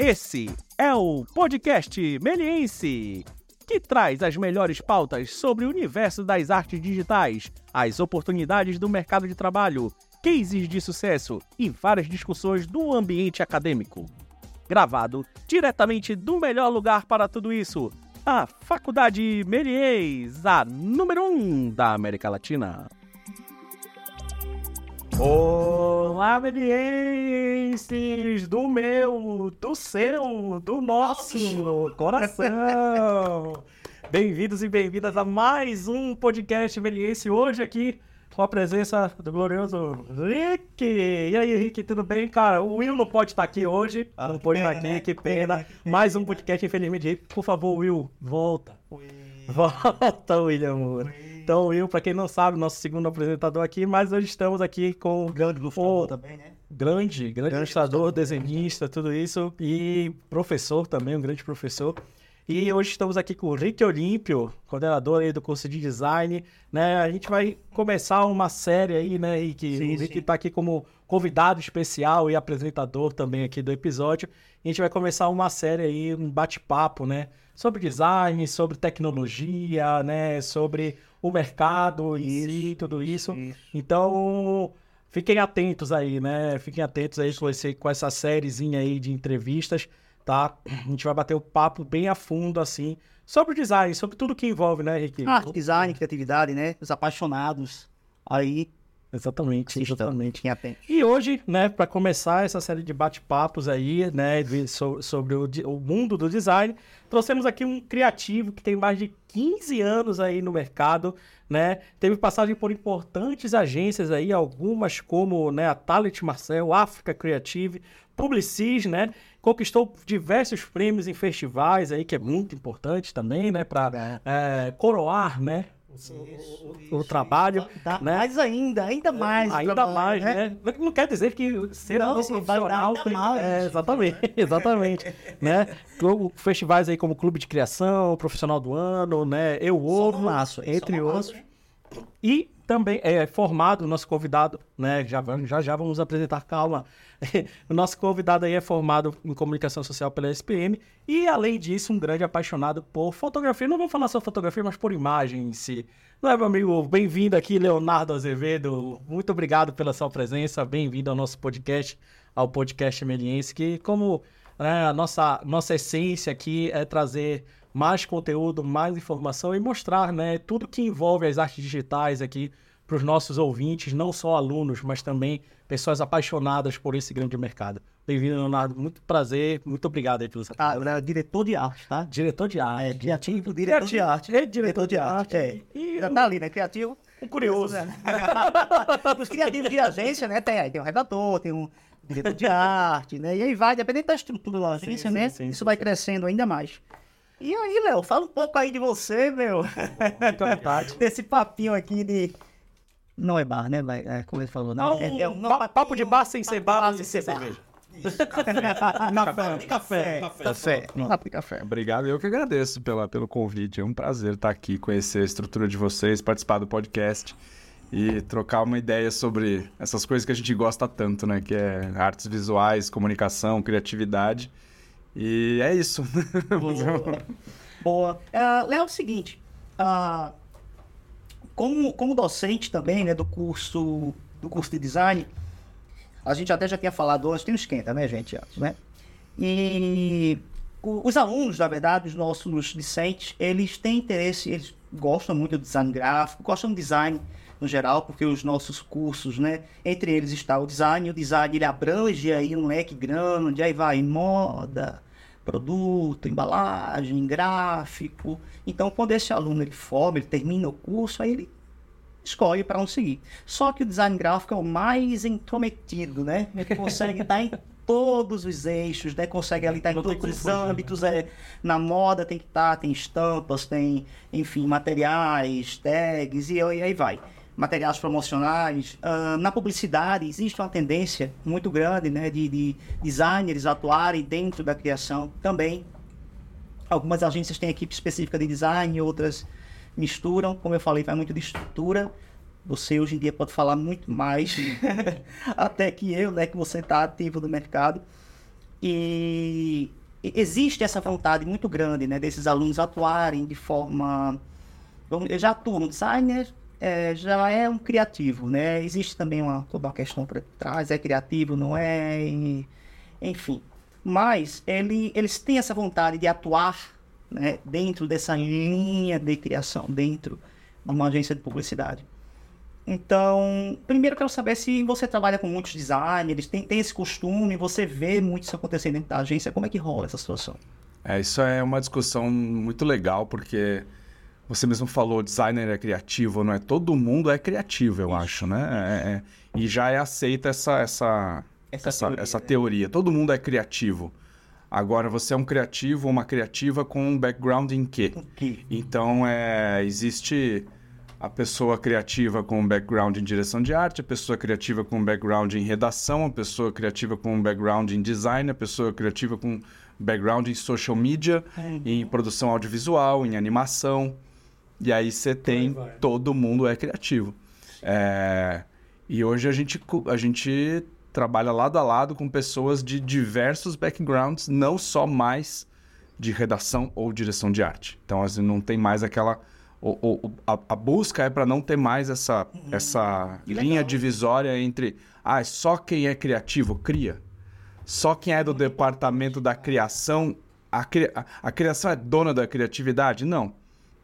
Esse é o podcast Meliense, que traz as melhores pautas sobre o universo das artes digitais, as oportunidades do mercado de trabalho, cases de sucesso e várias discussões do ambiente acadêmico. Gravado diretamente do melhor lugar para tudo isso, a Faculdade Melies, a número 1 um da América Latina. Olá, melienses do meu, do seu, do nosso coração. Bem-vindos e bem-vindas a mais um podcast meliense. Hoje aqui com a presença do glorioso Rick. E aí, Rick, tudo bem? Cara, o Will não pode estar aqui hoje. Ah, não pode estar pena, aqui, né? que pena. Mais um podcast, infelizmente. Por favor, Will, volta. Volta, William Moura. Então, Will, para quem não sabe, nosso segundo apresentador aqui, mas hoje estamos aqui com o grande Ô, também, né? grande, grande Grande ilustrador, desenhista, tudo isso, e professor também, um grande professor. E hoje estamos aqui com o Rick Olímpio, coordenador aí do curso de design, né? A gente vai começar uma série aí, né, e que Sim, o Rick está aqui como convidado especial e apresentador também aqui do episódio. A gente vai começar uma série aí, um bate-papo, né, sobre design, sobre tecnologia, né, sobre o mercado em si, tudo isso. Isso. Então, fiquem atentos aí, né? Fiquem atentos aí com, esse, com essa sériezinha aí de entrevistas, tá? A gente vai bater o papo bem a fundo, assim, sobre o design, sobre tudo que envolve, né, Henrique? Arte, design, criatividade, né? Os apaixonados. Aí, Exatamente, assistam. exatamente. E hoje, né, para começar essa série de bate-papos aí, né, so- sobre o, o mundo do design, trouxemos aqui um criativo que tem mais de 15 anos aí no mercado, né, teve passagem por importantes agências aí, algumas como, né, a Talent Marcel, África Creative, Publicis, né, conquistou diversos prêmios em festivais aí, que é muito importante também, né, para coroar, né, o, o trabalho, Dá né? mais ainda, ainda mais. Ainda trabalho, mais, né? Não- Não quer dizer que ser Não, um vai profissional... mais. É, exatamente, exatamente. né? Festivais aí como Clube de Criação, Profissional do Ano, né? Eu no laço, entre outros. E também é formado, nosso convidado, né? Já, já já vamos apresentar, calma. o nosso convidado aí é formado em comunicação social pela SPM e, além disso, um grande apaixonado por fotografia. Não vou falar só fotografia, mas por imagem em si. Não é, meu amigo? Bem-vindo aqui, Leonardo Azevedo. Muito obrigado pela sua presença. Bem-vindo ao nosso podcast, ao podcast Meliense, que como né, a nossa, nossa essência aqui é trazer mais conteúdo, mais informação e mostrar né, tudo que envolve as artes digitais aqui para os nossos ouvintes, não só alunos, mas também pessoas apaixonadas por esse grande mercado. Bem-vindo, Leonardo. Muito prazer. Muito obrigado aí pelo seu Ah, eu era diretor de arte, tá? Diretor de arte. É, criativo, diretor de arte. É diretor de arte. É. E Já tá ali, né? Criativo. um curioso. Os criativos de agência, né? Tem, aí tem um redator, tem um diretor de arte, né? E aí vai, dependendo da estrutura da agência, sim, né? sim, Isso sim, vai crescendo ainda mais. E aí, Léo, fala um pouco aí de você, meu. Fica à vontade. Desse papinho aqui de. Não é bar, né? É, como ele falou, não. Não, é, é um pa- papo de bar sem ser bar, sem sem ser bar. cerveja. Café, Café. café. Papo de café. Obrigado, eu que agradeço pela, pelo convite. É um prazer estar aqui, conhecer a estrutura de vocês, participar do podcast e trocar uma ideia sobre essas coisas que a gente gosta tanto, né? Que é artes visuais, comunicação, criatividade. E é isso. Boa. Ah, Léo, é o seguinte. ah, como, como docente também, né, do curso, do curso de design, a gente até já tinha falado antes, tem um esquenta, né, gente, antes, né? E os alunos, na verdade, os nossos discentes, eles têm interesse, eles gostam muito do design gráfico, gostam do design no geral, porque os nossos cursos, né, entre eles está o design, o design ele abrange aí um leque grande, aí vai moda, produto, embalagem, gráfico. Então, quando esse aluno ele forma, ele termina o curso, aí ele escolhe para onde seguir. Só que o design gráfico é o mais intrometido, né? Ele consegue estar em todos os eixos, né? Consegue ali estar em Não todos os fugir, âmbitos. É, na moda tem que estar, tem estampas, tem, enfim, materiais, tags e, e aí vai. Materiais promocionais. Ah, na publicidade existe uma tendência muito grande, né? De, de designers atuarem dentro da criação também. Algumas agências têm equipe específica de design, outras misturam. Como eu falei, vai muito de estrutura. Você hoje em dia pode falar muito mais até que eu, né? Que você está ativo no mercado. E existe essa vontade muito grande né, desses alunos atuarem de forma. Vamos, já atuam no designer, é, já é um criativo, né? Existe também uma, toda uma questão por trás, é criativo, não é? E, enfim. Mas ele, eles têm essa vontade de atuar né, dentro dessa linha de criação, dentro de uma agência de publicidade. Então, primeiro quero saber se você trabalha com muitos designers, tem, tem esse costume, você vê muito isso acontecendo dentro da agência, como é que rola essa situação? É, isso é uma discussão muito legal, porque você mesmo falou, designer é criativo, não é? Todo mundo é criativo, eu acho, né? É, é, e já é aceita essa, essa, essa, essa, teoria, essa né? teoria. Todo mundo é criativo. Agora, você é um criativo ou uma criativa com um background em quê? Então, é, existe a pessoa criativa com um background em direção de arte, a pessoa criativa com um background em redação, a pessoa criativa com um background em design, a pessoa criativa com background em social media, é. em produção audiovisual, em animação. E aí você tem todo mundo é criativo. É, e hoje a gente, a gente trabalha lado a lado com pessoas de diversos backgrounds, não só mais de redação ou direção de arte. Então, assim, não tem mais aquela o, o, a, a, busca é para não ter mais essa, hum, essa linha divisória entre ah, só quem é criativo cria. Só quem é do departamento da criação, a, cri, a, a criação é dona da criatividade? Não.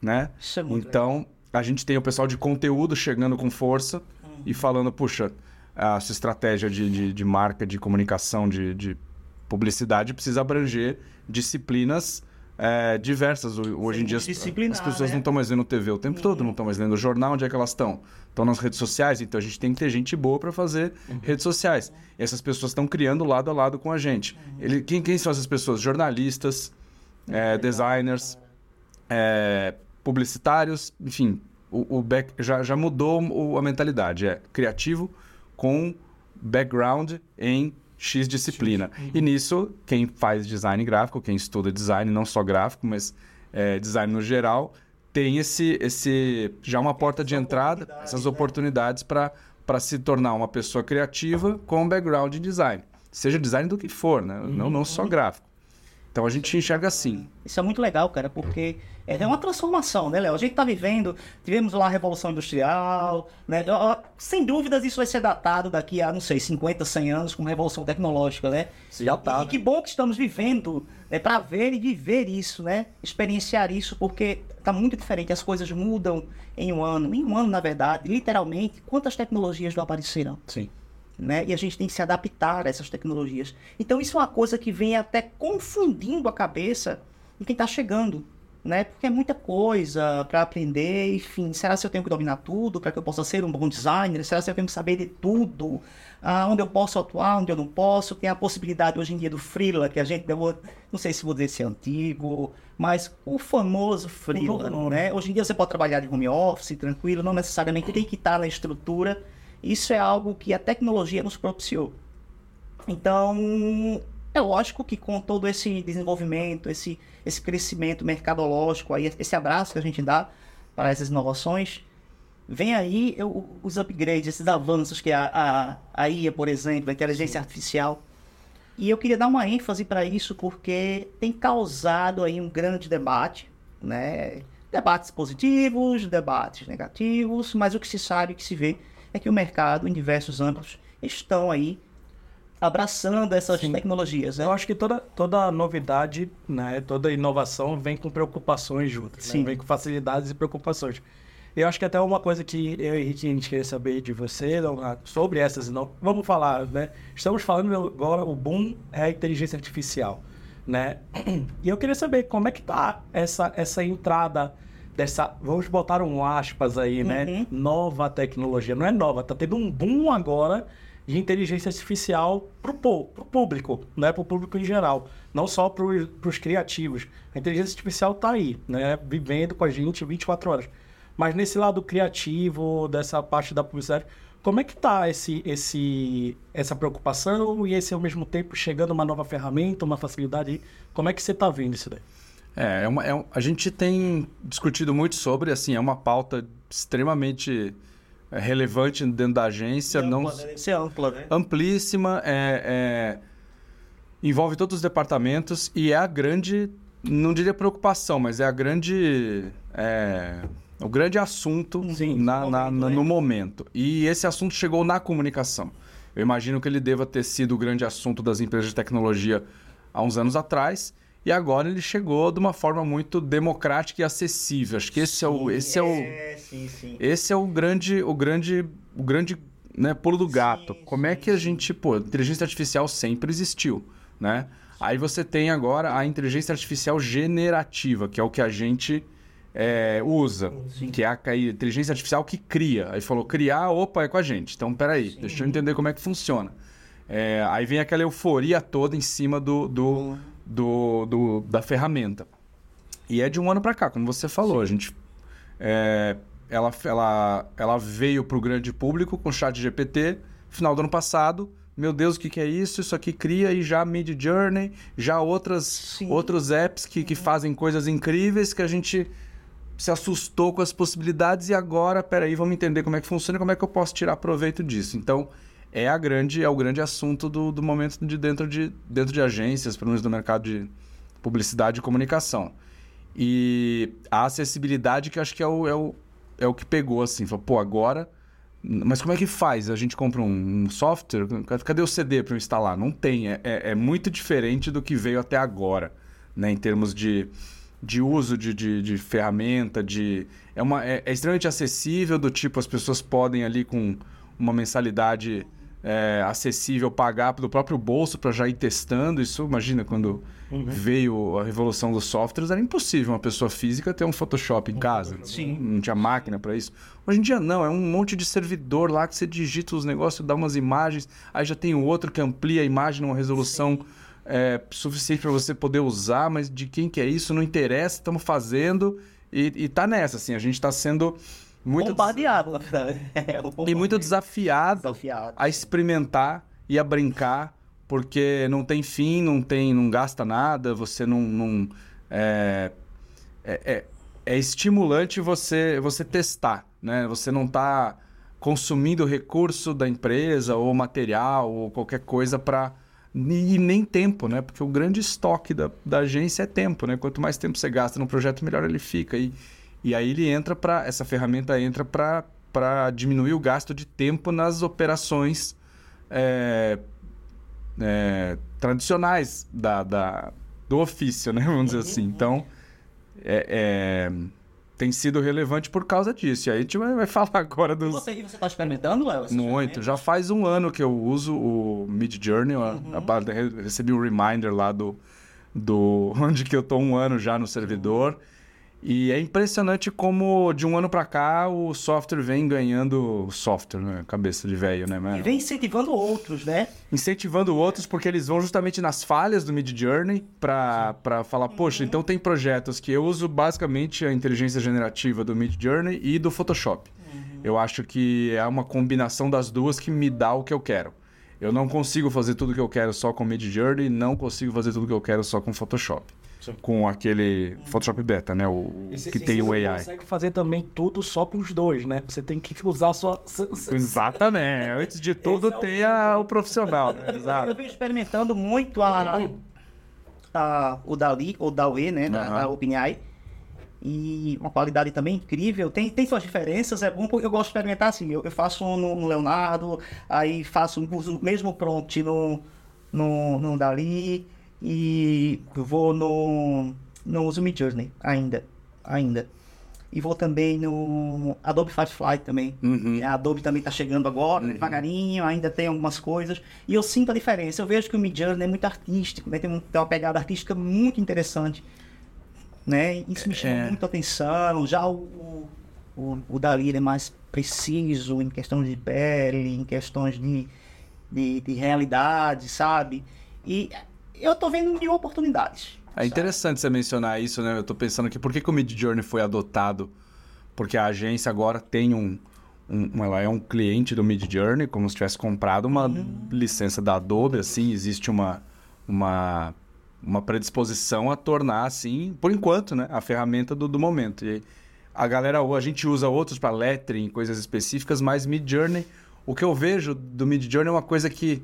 Né? É então, legal. a gente tem o pessoal de conteúdo chegando com força hum. e falando, puxa, a sua estratégia de, de, de marca, de comunicação, de, de publicidade precisa abranger disciplinas é, diversas. Hoje em dia as, as pessoas não estão mais vendo TV o tempo uhum. todo, não estão mais lendo o jornal, onde é que elas estão? Estão nas redes sociais, então a gente tem que ter gente boa para fazer uhum. redes sociais. E essas pessoas estão criando lado a lado com a gente. Uhum. Ele, quem, quem, são essas pessoas? Jornalistas, é, designers, é, publicitários, enfim. O, o back, já, já mudou a mentalidade. É criativo com background em X disciplina. E nisso, quem faz design gráfico, quem estuda design, não só gráfico, mas é, design no geral, tem esse, esse já uma porta de entrada, essas oportunidades para se tornar uma pessoa criativa com background em design. Seja design do que for, né? Não, não só gráfico. Então a gente enxerga assim. Isso é muito legal, cara, porque é uma transformação, né, Léo? A gente está vivendo, tivemos lá a Revolução Industrial, né? Sem dúvidas isso vai ser datado daqui a, não sei, 50, 100 anos com Revolução Tecnológica, né? Já tá. E, e que bom que estamos vivendo é, para ver e viver isso, né? Experienciar isso, porque está muito diferente. As coisas mudam em um ano. Em um ano, na verdade, literalmente, quantas tecnologias não apareceram? Sim né? E a gente tem que se adaptar a essas tecnologias. Então isso é uma coisa que vem até confundindo a cabeça de quem está chegando, né? Porque é muita coisa para aprender, enfim. Será que eu tenho que dominar tudo para que eu possa ser um bom designer? Será que eu tenho que saber de tudo? Ah, onde eu posso atuar, onde eu não posso? Tem a possibilidade hoje em dia do freela, que a gente, eu não sei se vou dizer se é antigo, mas o famoso freela, né? Hoje em dia você pode trabalhar de home office, tranquilo, não necessariamente tem que estar na estrutura isso é algo que a tecnologia nos propiciou. Então, é lógico que com todo esse desenvolvimento, esse, esse crescimento mercadológico, aí, esse abraço que a gente dá para essas inovações, vem aí eu, os upgrades, esses avanços que a, a, a IA, por exemplo, a inteligência artificial. E eu queria dar uma ênfase para isso porque tem causado aí um grande debate, né? Debates positivos, debates negativos, mas o que se sabe, o que se vê é que o mercado, em diversos âmbitos, estão aí abraçando essas Sim. tecnologias. Né? Eu acho que toda, toda novidade, né, toda inovação vem com preocupações juntas, né? vem com facilidades e preocupações. Eu acho que até uma coisa que eu e a gente queria saber de você sobre essas inovações. Vamos falar, né? Estamos falando agora, o boom é a inteligência artificial, né? E eu queria saber como é que tá essa, essa entrada dessa, vamos botar um aspas aí, né? uhum. né? Nova tecnologia. Não é nova, tá tendo um boom agora de inteligência artificial para o público, né? Para o público em geral, não só para os criativos. A inteligência artificial está aí, né? Vivendo com a gente 24 horas. Mas nesse lado criativo, dessa parte da publicidade, como é que está esse, esse, essa preocupação e esse ao mesmo tempo chegando uma nova ferramenta, uma facilidade? Como é que você está vendo isso daí? É, é, uma, é a gente tem discutido muito sobre, assim, é uma pauta extremamente é, relevante dentro da agência. É não, né? Ser ampla, né? Amplíssima. É, é, envolve todos os departamentos e é a grande, não diria preocupação, mas é a grande, é, o grande assunto Sim, na, no na- momento, na- né? no momento. E esse assunto chegou na comunicação. Eu imagino que ele deva ter sido o grande assunto das empresas de tecnologia há uns anos atrás. E agora ele chegou de uma forma muito democrática e acessível. Acho que esse é o, esse é o, É, sim, sim. esse é o grande, o grande, o grande né, pulo do gato. Sim, Como é sim, que a gente, pô, inteligência artificial sempre existiu, né? Aí você tem agora a inteligência artificial generativa, que é o que a gente é, usa, Sim. que é a, a inteligência artificial que cria. Aí falou criar, opa, é com a gente. Então, peraí, deixa eu entender como é que funciona. É, aí vem aquela euforia toda em cima do, do, do, do- da ferramenta. E é de um ano para cá, como você falou. A gente é, ela, ela, ela veio para o grande público com o chat GPT final do ano passado. Meu Deus, o que, que é isso? Isso aqui cria e já Mid Journey, já outras, Sim. outros apps que, que fazem coisas incríveis que a gente se assustou com as possibilidades e agora, peraí, vamos entender como é que funciona e como é que eu posso tirar proveito disso. Então, é a grande, é o grande assunto do, do momento de dentro, de dentro de agências, pelo menos no mercado de publicidade e comunicação. E a acessibilidade que acho que é o, é o, é o que pegou, assim. Falou, pô, agora... Mas como é que faz? A gente compra um, um software? Cadê o CD para eu instalar? Não tem. É, é, é muito diferente do que veio até agora, né? Em termos de, de uso de, de, de ferramenta, de... É, uma, é, é extremamente acessível, do tipo, as pessoas podem ali com uma mensalidade é, acessível pagar pelo próprio bolso para já ir testando. Isso, imagina, quando veio a revolução dos softwares, era impossível uma pessoa física ter um Photoshop em casa. Sim. Não tinha máquina para isso. Hoje em dia não, é um monte de servidor lá que você digita os negócios, dá umas imagens, aí já tem o outro que amplia a imagem numa resolução é, suficiente para você poder usar, mas de quem que é isso não interessa, estamos fazendo e, e tá nessa, assim, a gente está sendo muito Bombardeado, na verdade. É, e muito desafiado desafiado. a experimentar e a brincar, porque não tem fim, não tem, não gasta nada, você não, não é, é, é- é estimulante você você testar, né? Você não está consumindo recurso da empresa ou material ou qualquer coisa para e nem tempo, né? Porque o grande estoque da, da agência é tempo, né? Quanto mais tempo você gasta no projeto, melhor ele fica. E, e aí ele entra para essa ferramenta entra para para diminuir o gasto de tempo nas operações é, é, tradicionais da, da- do ofício, né? Vamos dizer assim. Então, é- é, tem sido relevante por causa disso. E aí a gente vai, falar agora dos, você, e você tá experimentando, Léo? muito. Já faz um ano que eu uso o Mid Journey. Uhum. recebi um reminder lá do, do onde que eu tô um ano já no servidor. E é impressionante como de um ano pra cá o software vem ganhando software, né? Cabeça de velho, né? E mano? vem incentivando outros, né? Incentivando outros porque eles vão justamente nas falhas do Mid Journey pra falar, poxa, então tem projetos que eu uso basicamente a inteligência generativa do Mid Journey e do Photoshop. Eu acho que é uma combinação das duas que me dá o que eu quero. Eu não consigo fazer tudo o que eu quero só com Mid Journey, não consigo fazer tudo o que eu quero só com Photoshop. Com aquele Photoshop Beta, né? O que tem o Você AI. consegue fazer também tudo só para os dois, né? Você tem que usar a sua. Exatamente. Antes de tudo, é o- tem a- o profissional. né? Eu Exato. venho experimentando muito a, a- o Dali, ou Dali, né? Da, Aham. da OpenAI. E uma qualidade também incrível. Tem, tem suas diferenças, é bom porque eu gosto de experimentar assim. Eu, eu faço um no, no Leonardo, aí faço uso o mesmo prompt no, no, no Dali e eu vou no, no uso Midjourney ainda. Ainda. E vou também no Adobe Firefly também. Uhum. A Adobe também está chegando agora, devagarinho, ainda tem algumas coisas. E eu sinto a diferença. Eu vejo que o Midjourney é muito artístico, né? tem, um- tem uma pegada artística muito interessante. Né? Isso me chama É. muito a atenção. Já o, o, o, Dali é mais preciso em questões de pele, em questões de, de, de realidade, sabe? E eu tô vendo mil oportunidades. É interessante você mencionar isso, né? Eu tô pensando aqui, por que, que o Mid Journey foi adotado? Porque a agência agora tem um, um- ela é um cliente do Mid Journey, como se tivesse comprado uma licença da Adobe, assim, existe uma, uma, uma predisposição a tornar, assim, por enquanto, né, a ferramenta do, do momento. E a galera, a gente usa outros para lettering, coisas específicas, mas Mid Journey, o que eu vejo do Mid Journey é uma coisa que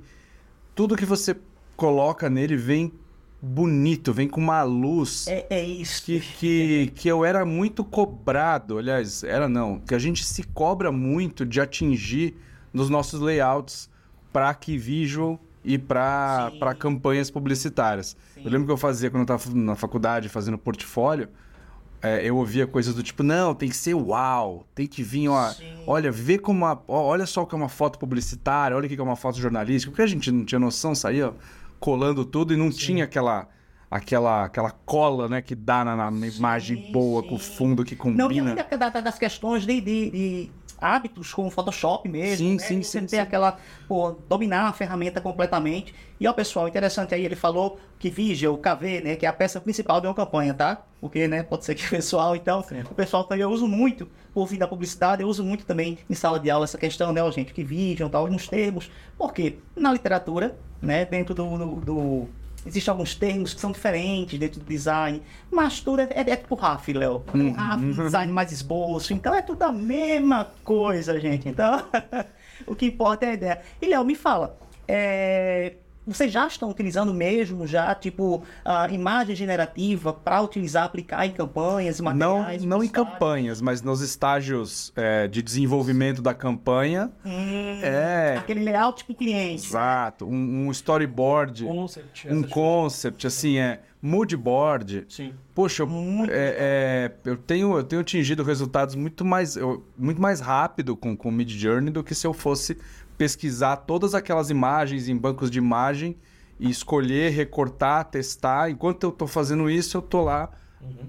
tudo que você coloca nele vem bonito, vem com uma luz É, é isso. que, que, que eu era muito cobrado, aliás, era não, que a gente se cobra muito de atingir nos nossos layouts para Visual e para campanhas publicitárias. Sim. Eu lembro que eu fazia quando eu estava na faculdade fazendo portfólio, é, eu ouvia coisas do tipo, não, tem que ser uau, tem que vir, ó, Sim. olha, vê como uma, ó, olha só o que é uma foto publicitária, olha o que é uma foto jornalística, porque a gente não tinha noção, saía colando tudo e não tinha aquela aquela aquela cola, né, que dá na, na imagem boa com o sim. fundo que Não, e combina. ainda da- da- das questões de, de- de hábitos com o Photoshop mesmo. Sim, né? sim, Você sim, ter sim. aquela, pô, dominar a ferramenta completamente. E ó, pessoal, interessante aí, ele falou que Vigia, o KV, né, que é a peça principal de uma campanha, tá? Porque, né, pode ser que o pessoal, então, o pessoal também eu uso muito, por vir da publicidade, eu uso muito também em sala de aula essa questão, né, ó, gente, que Vigia e tal, nos termos. Porque na literatura, né, dentro do- do- do Existem alguns termos que são diferentes dentro do design, mas tudo é, é, é tipo RAF, Léo. RAF, design mais esboço, então é tudo a mesma coisa, gente. Então, o que importa é a ideia. E, Léo, me fala, é, vocês já estão utilizando mesmo, já, tipo, a imagem generativa para utilizar, aplicar em campanhas, Não, materiais? não em publicitários? campanhas, mas nos estágios é, de desenvolvimento da campanha. Hum, É, Aquele layout para o cliente. exato. Um, um storyboard, Concept, um essas concept, assim, é mood board. Sim. Poxa, é, é, eu, tenho, eu tenho atingido resultados muito mais, eu- muito mais rápido com o Mid Journey do que se eu fosse pesquisar todas aquelas imagens em bancos de imagem e escolher, recortar, testar. Enquanto eu estou fazendo isso, eu estou lá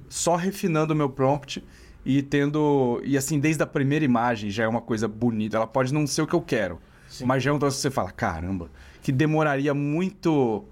só refinando o meu prompt e tendo. E assim, desde a primeira imagem já é uma coisa bonita. Ela pode não ser o que eu quero, Sim. mas já é um troço que você fala: caramba, que demoraria muito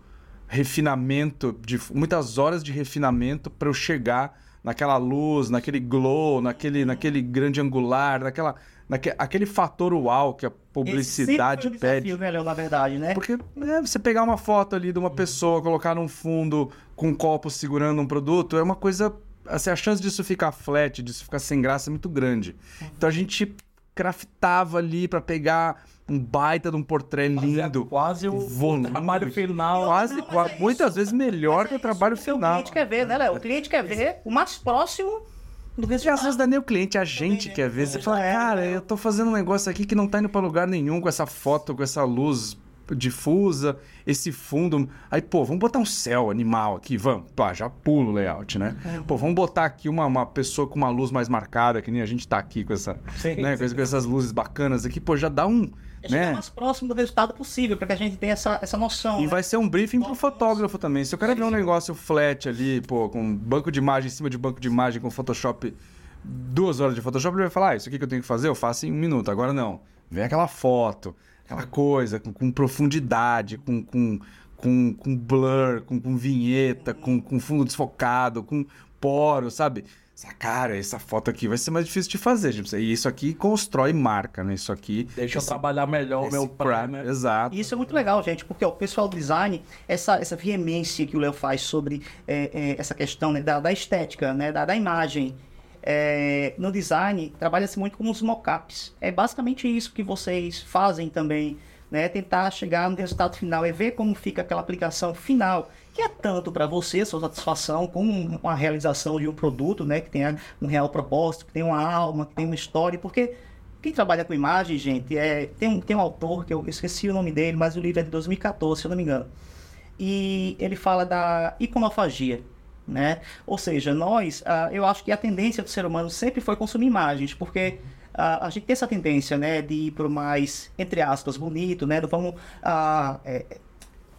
refinamento, de, muitas horas de refinamento para eu chegar naquela luz, naquele glow, naquele, naquele grande angular, naquela, naque, aquele fator uau que a publicidade Esse um pede. desafio, né, na verdade, né? Porque né, você pegar uma foto ali de uma pessoa, colocar num fundo com um copo segurando um produto, é uma coisa. Assim, a chance disso ficar flat, disso ficar sem graça é muito grande. Então a gente craftava ali pra pegar um baita de um portrait lindo. Quase o volume. trabalho final. Quase, Não, mas qua- é muitas vezes melhor que o é trabalho final. O cliente quer ver, né, Léo? O cliente quer ver o mais próximo do E às vezes é nem o cliente, a gente quer ver. Você fala, cara, eu tô fazendo um negócio aqui que não tá indo pra lugar nenhum com essa foto, com essa luz difusa, esse fundo. Aí, pô, vamos botar um céu animal aqui, vamos. Pá, já pulo o layout, né? Pô, vamos botar aqui uma, uma pessoa com uma luz mais marcada, que nem a gente tá aqui com essa, Sim, né, com, com essas luzes bacanas aqui, pô, já dá um, É chegar né? mais próximo do resultado possível, para que a gente tenha essa, essa noção. E né? vai ser um briefing pro fotógrafo também. Se eu quero ver um negócio flat ali, pô, com banco de imagem em cima de banco de imagem, com Photoshop, duas horas de Photoshop, ele vai falar, ah, isso aqui que eu tenho que fazer, eu faço em um minuto. Agora não. Vem aquela foto, aquela coisa, com, com profundidade, com, com, com, com blur, com, com vinheta, com, com fundo desfocado, com poro, sabe? Cara, essa foto aqui vai ser mais difícil de fazer, gente. E isso aqui constrói marca, né? Isso aqui. Deixa eu esse- trabalhar melhor o meu primer. Exato. E isso é muito legal, gente, porque ó, o pessoal do design, essa, essa veemência que o Léo faz sobre é, é, essa questão né, da, da estética, né, da, da imagem, é, no design, trabalha-se muito com os mockups. É basicamente isso que vocês fazem também, né? Tentar chegar no resultado final, é ver como fica aquela aplicação final, que é tanto para você, sua satisfação, como uma realização de um produto, né? Que tenha um real propósito, que tenha uma alma, que tenha uma história, porque quem trabalha com imagem, gente, é, tem, um, tem um autor, que eu esqueci o nome dele, mas o livro é de 2014, se eu não me engano. E ele fala da iconofagia, né? Ou seja, nós, ah, eu acho que a tendência do ser humano sempre foi consumir imagens, porque ah, a gente tem essa tendência, né, de ir para o mais, entre aspas, bonito, né? Vamos, ah, é,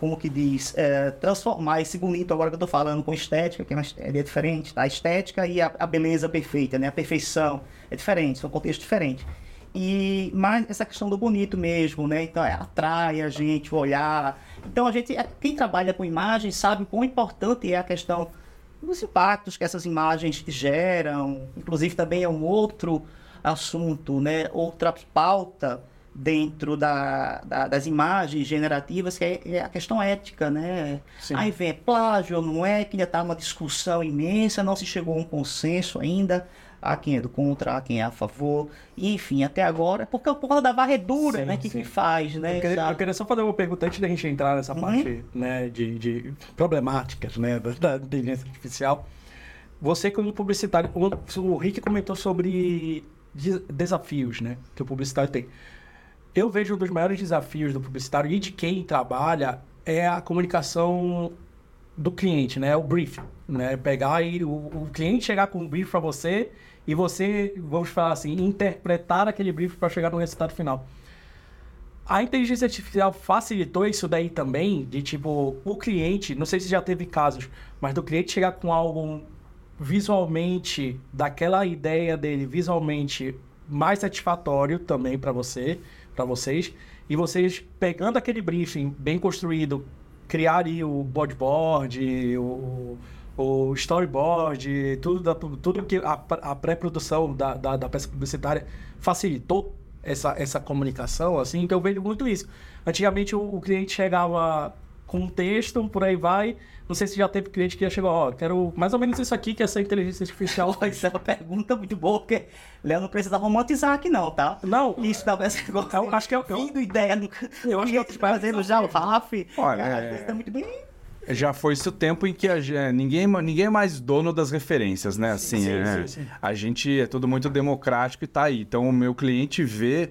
como que diz, é, transformar esse bonito, agora que eu tô falando com estética, que é, mais, é diferente, tá? A estética e a, a beleza perfeita, né? A perfeição é diferente, são contextos diferentes. E mais essa questão do bonito mesmo, né? Então, é, atrai a gente, o olhar. Então, a gente, é, quem trabalha com imagem sabe quão importante é a questão dos impactos que essas imagens geram. Inclusive, também é um outro assunto, né? Outra pauta dentro da, da- das imagens generativas, que é, é a questão ética, né? Sim. Aí vem é plágio ou não é, que ainda está uma discussão imensa, não se chegou a um consenso ainda. há quem é do contra, há quem é a favor, e, enfim, até agora, porque é por causa da varredura, Sim, né, que, sim. que faz, né, Eu queria, eu queria só fazer uma pergunta antes da gente entrar nessa Uhum. parte né, de, de problemáticas né, da, inteligência artificial. Você, como publicitário, o, o Rick comentou sobre de- desafios né, que o publicitário tem. Eu vejo um dos maiores desafios do publicitário e de quem trabalha é a comunicação do cliente, né? O briefing, né? Pegar e o, o cliente chegar com um brief para você e você, vamos falar assim, interpretar aquele brief para chegar no resultado final. A inteligência artificial facilitou isso daí também, de tipo, o cliente, não sei se já teve casos, mas do cliente chegar com algo visualmente, daquela ideia dele visualmente mais satisfatório também para você, para vocês, e vocês pegando aquele briefing bem construído, criar ali o boardboard, o, o storyboard, tudo, da- tudo que a, a pré-produção da, da, da peça publicitária facilitou essa, essa comunicação, assim, então eu vejo muito isso. Antigamente o, o cliente chegava com um texto, por aí vai. Não sei se já teve cliente que já chegou, ó, quero mais ou menos isso aqui, que é essa inteligência artificial. Isso é uma pergunta muito boa, porque Léo não precisa romantizar aqui não, tá? Não, Isso talvez você goste. eu acho que é o eu, ideia no... Eu acho que é o que fazendo já o RAF. Olha, é- tá muito bem... Já foi esse o tempo em que a ninguém, ninguém é mais dono das referências, né? Assim, sim, é- sim, sim. a gente é tudo muito democrático e tá aí. Então o meu cliente vê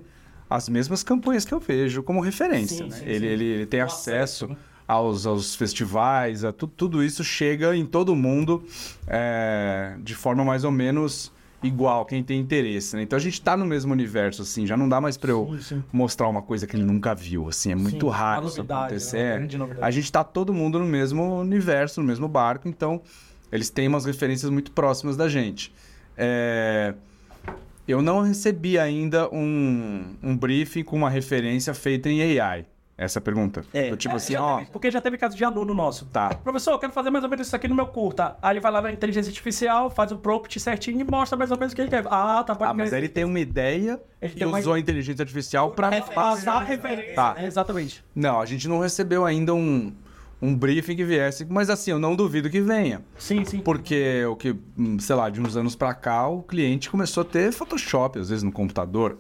as mesmas campanhas que eu vejo como referência. Sim, né? sim, ele, sim. ele, ele tem acesso, acesso, né? Aos, aos festivais, a tu- tudo isso chega em todo mundo é, de forma mais ou menos igual, quem tem interesse. Né? Então a gente tá no mesmo universo, assim, já não dá mais pra eu Sim, sim. mostrar uma coisa que ele nunca viu, assim, é muito Sim, raro isso novidade, acontecer. é É. A gente tá todo mundo no mesmo universo, no mesmo barco, então eles têm umas referências muito próximas da gente. É, Eu não recebi ainda um, um briefing com uma referência feita em AI. Essa é pergunta. É. Do tipo assim, Já ó, teve, porque já teve caso de aluno nosso. tá. Professor, eu quero fazer mais ou menos isso aqui no meu curta. Aí ele vai lá na inteligência artificial, faz o prompt certinho e mostra mais ou menos o que ele quer. Ah, tá, pode Ah, mas ele tem uma ideia Ele e tem uma- usou a inteligência artificial pra passar a referência. Tá. né? Exatamente. Não, a gente não recebeu ainda um, um briefing que viesse, mas assim, eu não duvido que venha. Sim, sim. Porque o que, hum, sei lá, de uns anos pra cá, o cliente começou a ter Photoshop, às vezes no computador.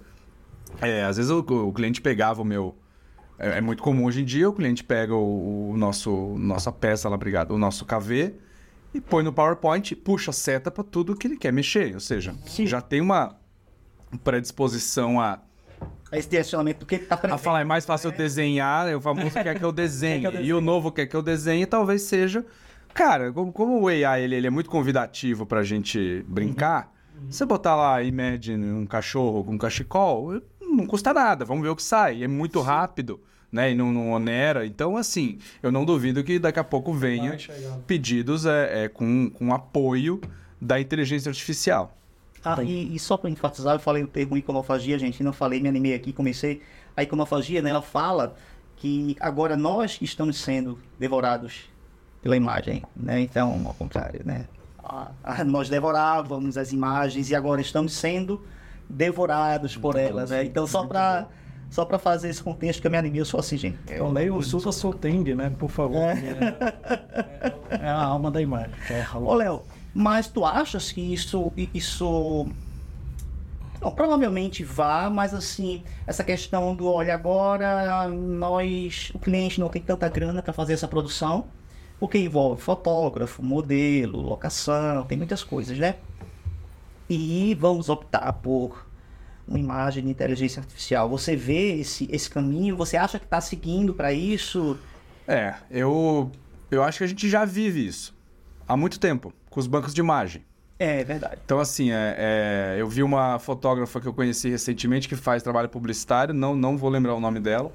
É, às vezes o, o cliente pegava o meu. É, é muito comum hoje em dia, o cliente pega o, o nosso nossa peça lá, obrigado, o nosso KV e põe no PowerPoint, puxa a seta pra tudo que ele quer mexer. Ou seja, já tem uma predisposição a, Esse direcionamento, porque tá a falar, é mais fácil eu desenhar, o famoso quer que eu desenhe, Quer que eu e o novo quer que eu desenhe, talvez seja. Cara, como, como o AI ele, ele é muito convidativo pra gente brincar, você botar lá, imagine, um cachorro com um cachecol, não custa nada, vamos ver o que sai. É muito rápido, né? E não, não onera. Então, assim, eu não duvido que daqui a pouco venha pedidos é, é, com, com apoio da inteligência artificial. Ah, e, e só para enfatizar, eu falei o termo iconofagia, gente, não falei, me animei aqui, comecei. A iconofagia, né, ela fala que agora nós estamos sendo devorados pela imagem, né? Então, ao contrário, né? Ah, ah, nós devorávamos as imagens e agora estamos sendo devorados por elas, né? Então, só para só para fazer esse contexto que eu me animei, eu sou assim, gente. Eu leio o Susa Soteng, né? Por favor. É, é a alma da imagem. que é Ô, Léo, mas tu achas que isso. isso... Não, provavelmente vá, mas assim, essa questão do olha, agora nós. O cliente não tem tanta grana para fazer essa produção, o que envolve fotógrafo, modelo, locação, tem muitas coisas, né? E vamos optar por uma imagem de inteligência artificial. Você vê esse, esse caminho? Você acha que está seguindo para isso? É, eu, eu acho que a gente já vive isso há muito tempo, com os bancos de imagem. É verdade. Então, assim, é, é, eu vi uma fotógrafa que eu conheci recentemente que faz trabalho publicitário, não, não vou lembrar o nome dela,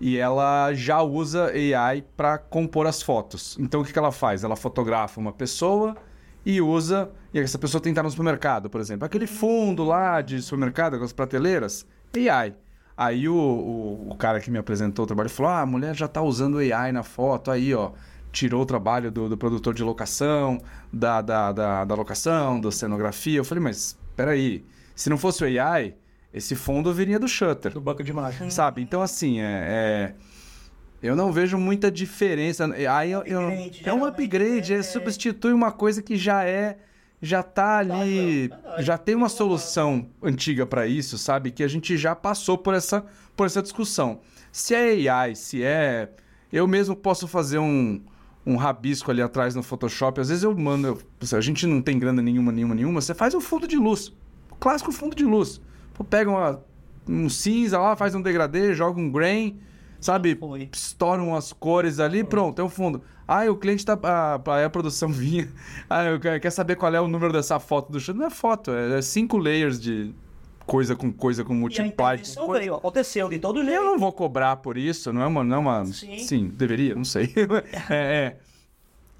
e ela já usa AI para compor as fotos. Então, o que, que ela faz? Ela fotografa uma pessoa e usa. E essa pessoa tem que estar no supermercado, por exemplo. Aquele fundo lá de supermercado, com as prateleiras, AI. Aí o, o, o cara que me apresentou o trabalho falou: Ah, a mulher já está usando AI na foto, aí, ó tirou o trabalho do, do produtor de locação, da, da, da, da locação, da cenografia. Eu falei, mas peraí, se não fosse o AI, esse fundo viria do Shutter, Do banco de imagem. sabe? Então, assim, é, é- eu não vejo muita diferença. Aí eu- eu- Upgrade, é um geralmente, upgrade, é, é- substitui uma coisa que já é já tá ali, Verdade. já tem uma solução antiga para isso, sabe? Que a gente já passou por essa, por essa discussão. Se é AI, se é. Eu mesmo posso fazer um, um rabisco ali atrás no Photoshop. Às vezes eu mando. eu- a gente não tem grana nenhuma, nenhuma, nenhuma. Você faz um fundo de luz. O clássico fundo de luz. Pô, pega uma- um cinza lá, faz um degradê, joga um grain, sabe? Foi. Estouram as cores ali, pronto, é o fundo. Ah, o cliente tá. A, aí a produção vinha. Ah, eu quero- quer saber qual é o número dessa foto do chão? Não é foto, é, é cinco layers de coisa com coisa com multiply. intervenção veio, aconteceu de todo Eu jeito. não vou cobrar por isso, não é uma. Não é uma Sim. deveria, não sei. é,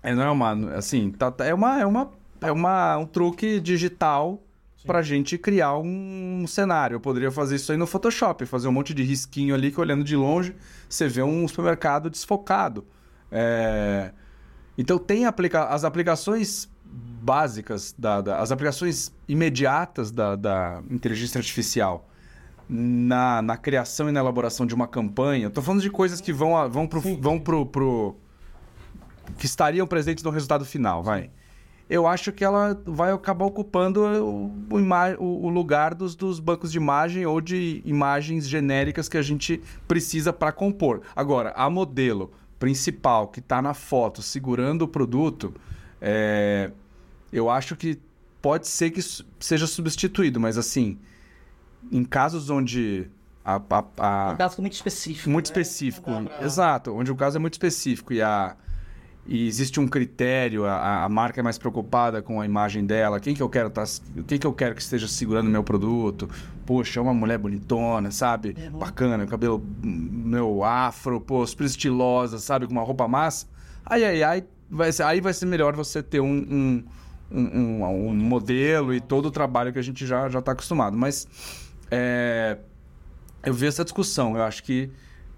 é, é, não é uma. Assim, tá, tá- é uma. É uma. É uma, um truque digital pra gente criar um cenário. Eu poderia fazer isso aí no Photoshop, fazer um monte de risquinho ali que olhando de longe você vê um supermercado desfocado. É, Então tem aplica... as aplicações básicas, da, da- as aplicações imediatas da, da inteligência artificial na, na criação e na elaboração de uma campanha. Estou falando de coisas que vão, a- vão, pro, vão pro, pro- que estariam presentes no resultado final, vai. Eu acho que ela vai acabar ocupando o, o o- lugar dos, dos bancos de imagem ou de imagens genéricas que a gente precisa para compor. Agora, a modelo principal que está na foto segurando o produto, é, eu acho que pode ser que seja substituído, mas assim, em casos onde a, a- a- Um caso muito específico. muito né? específico. Pra- Exato, onde o caso é muito específico e, a, e existe um critério, a, a marca é mais preocupada com a imagem dela, quem que eu quero tá, quem que eu quero que esteja segurando meu produto. Poxa, é uma mulher bonitona, sabe? Uhum. Bacana, cabelo hum, meu afro, pô, super estilosa, sabe, com uma roupa massa. Ai, ai, ai, vai ser, aí vai ser melhor você ter um, um, um, um- um modelo e todo o trabalho que a gente já já está acostumado. Mas é, eu vi essa discussão. Eu acho que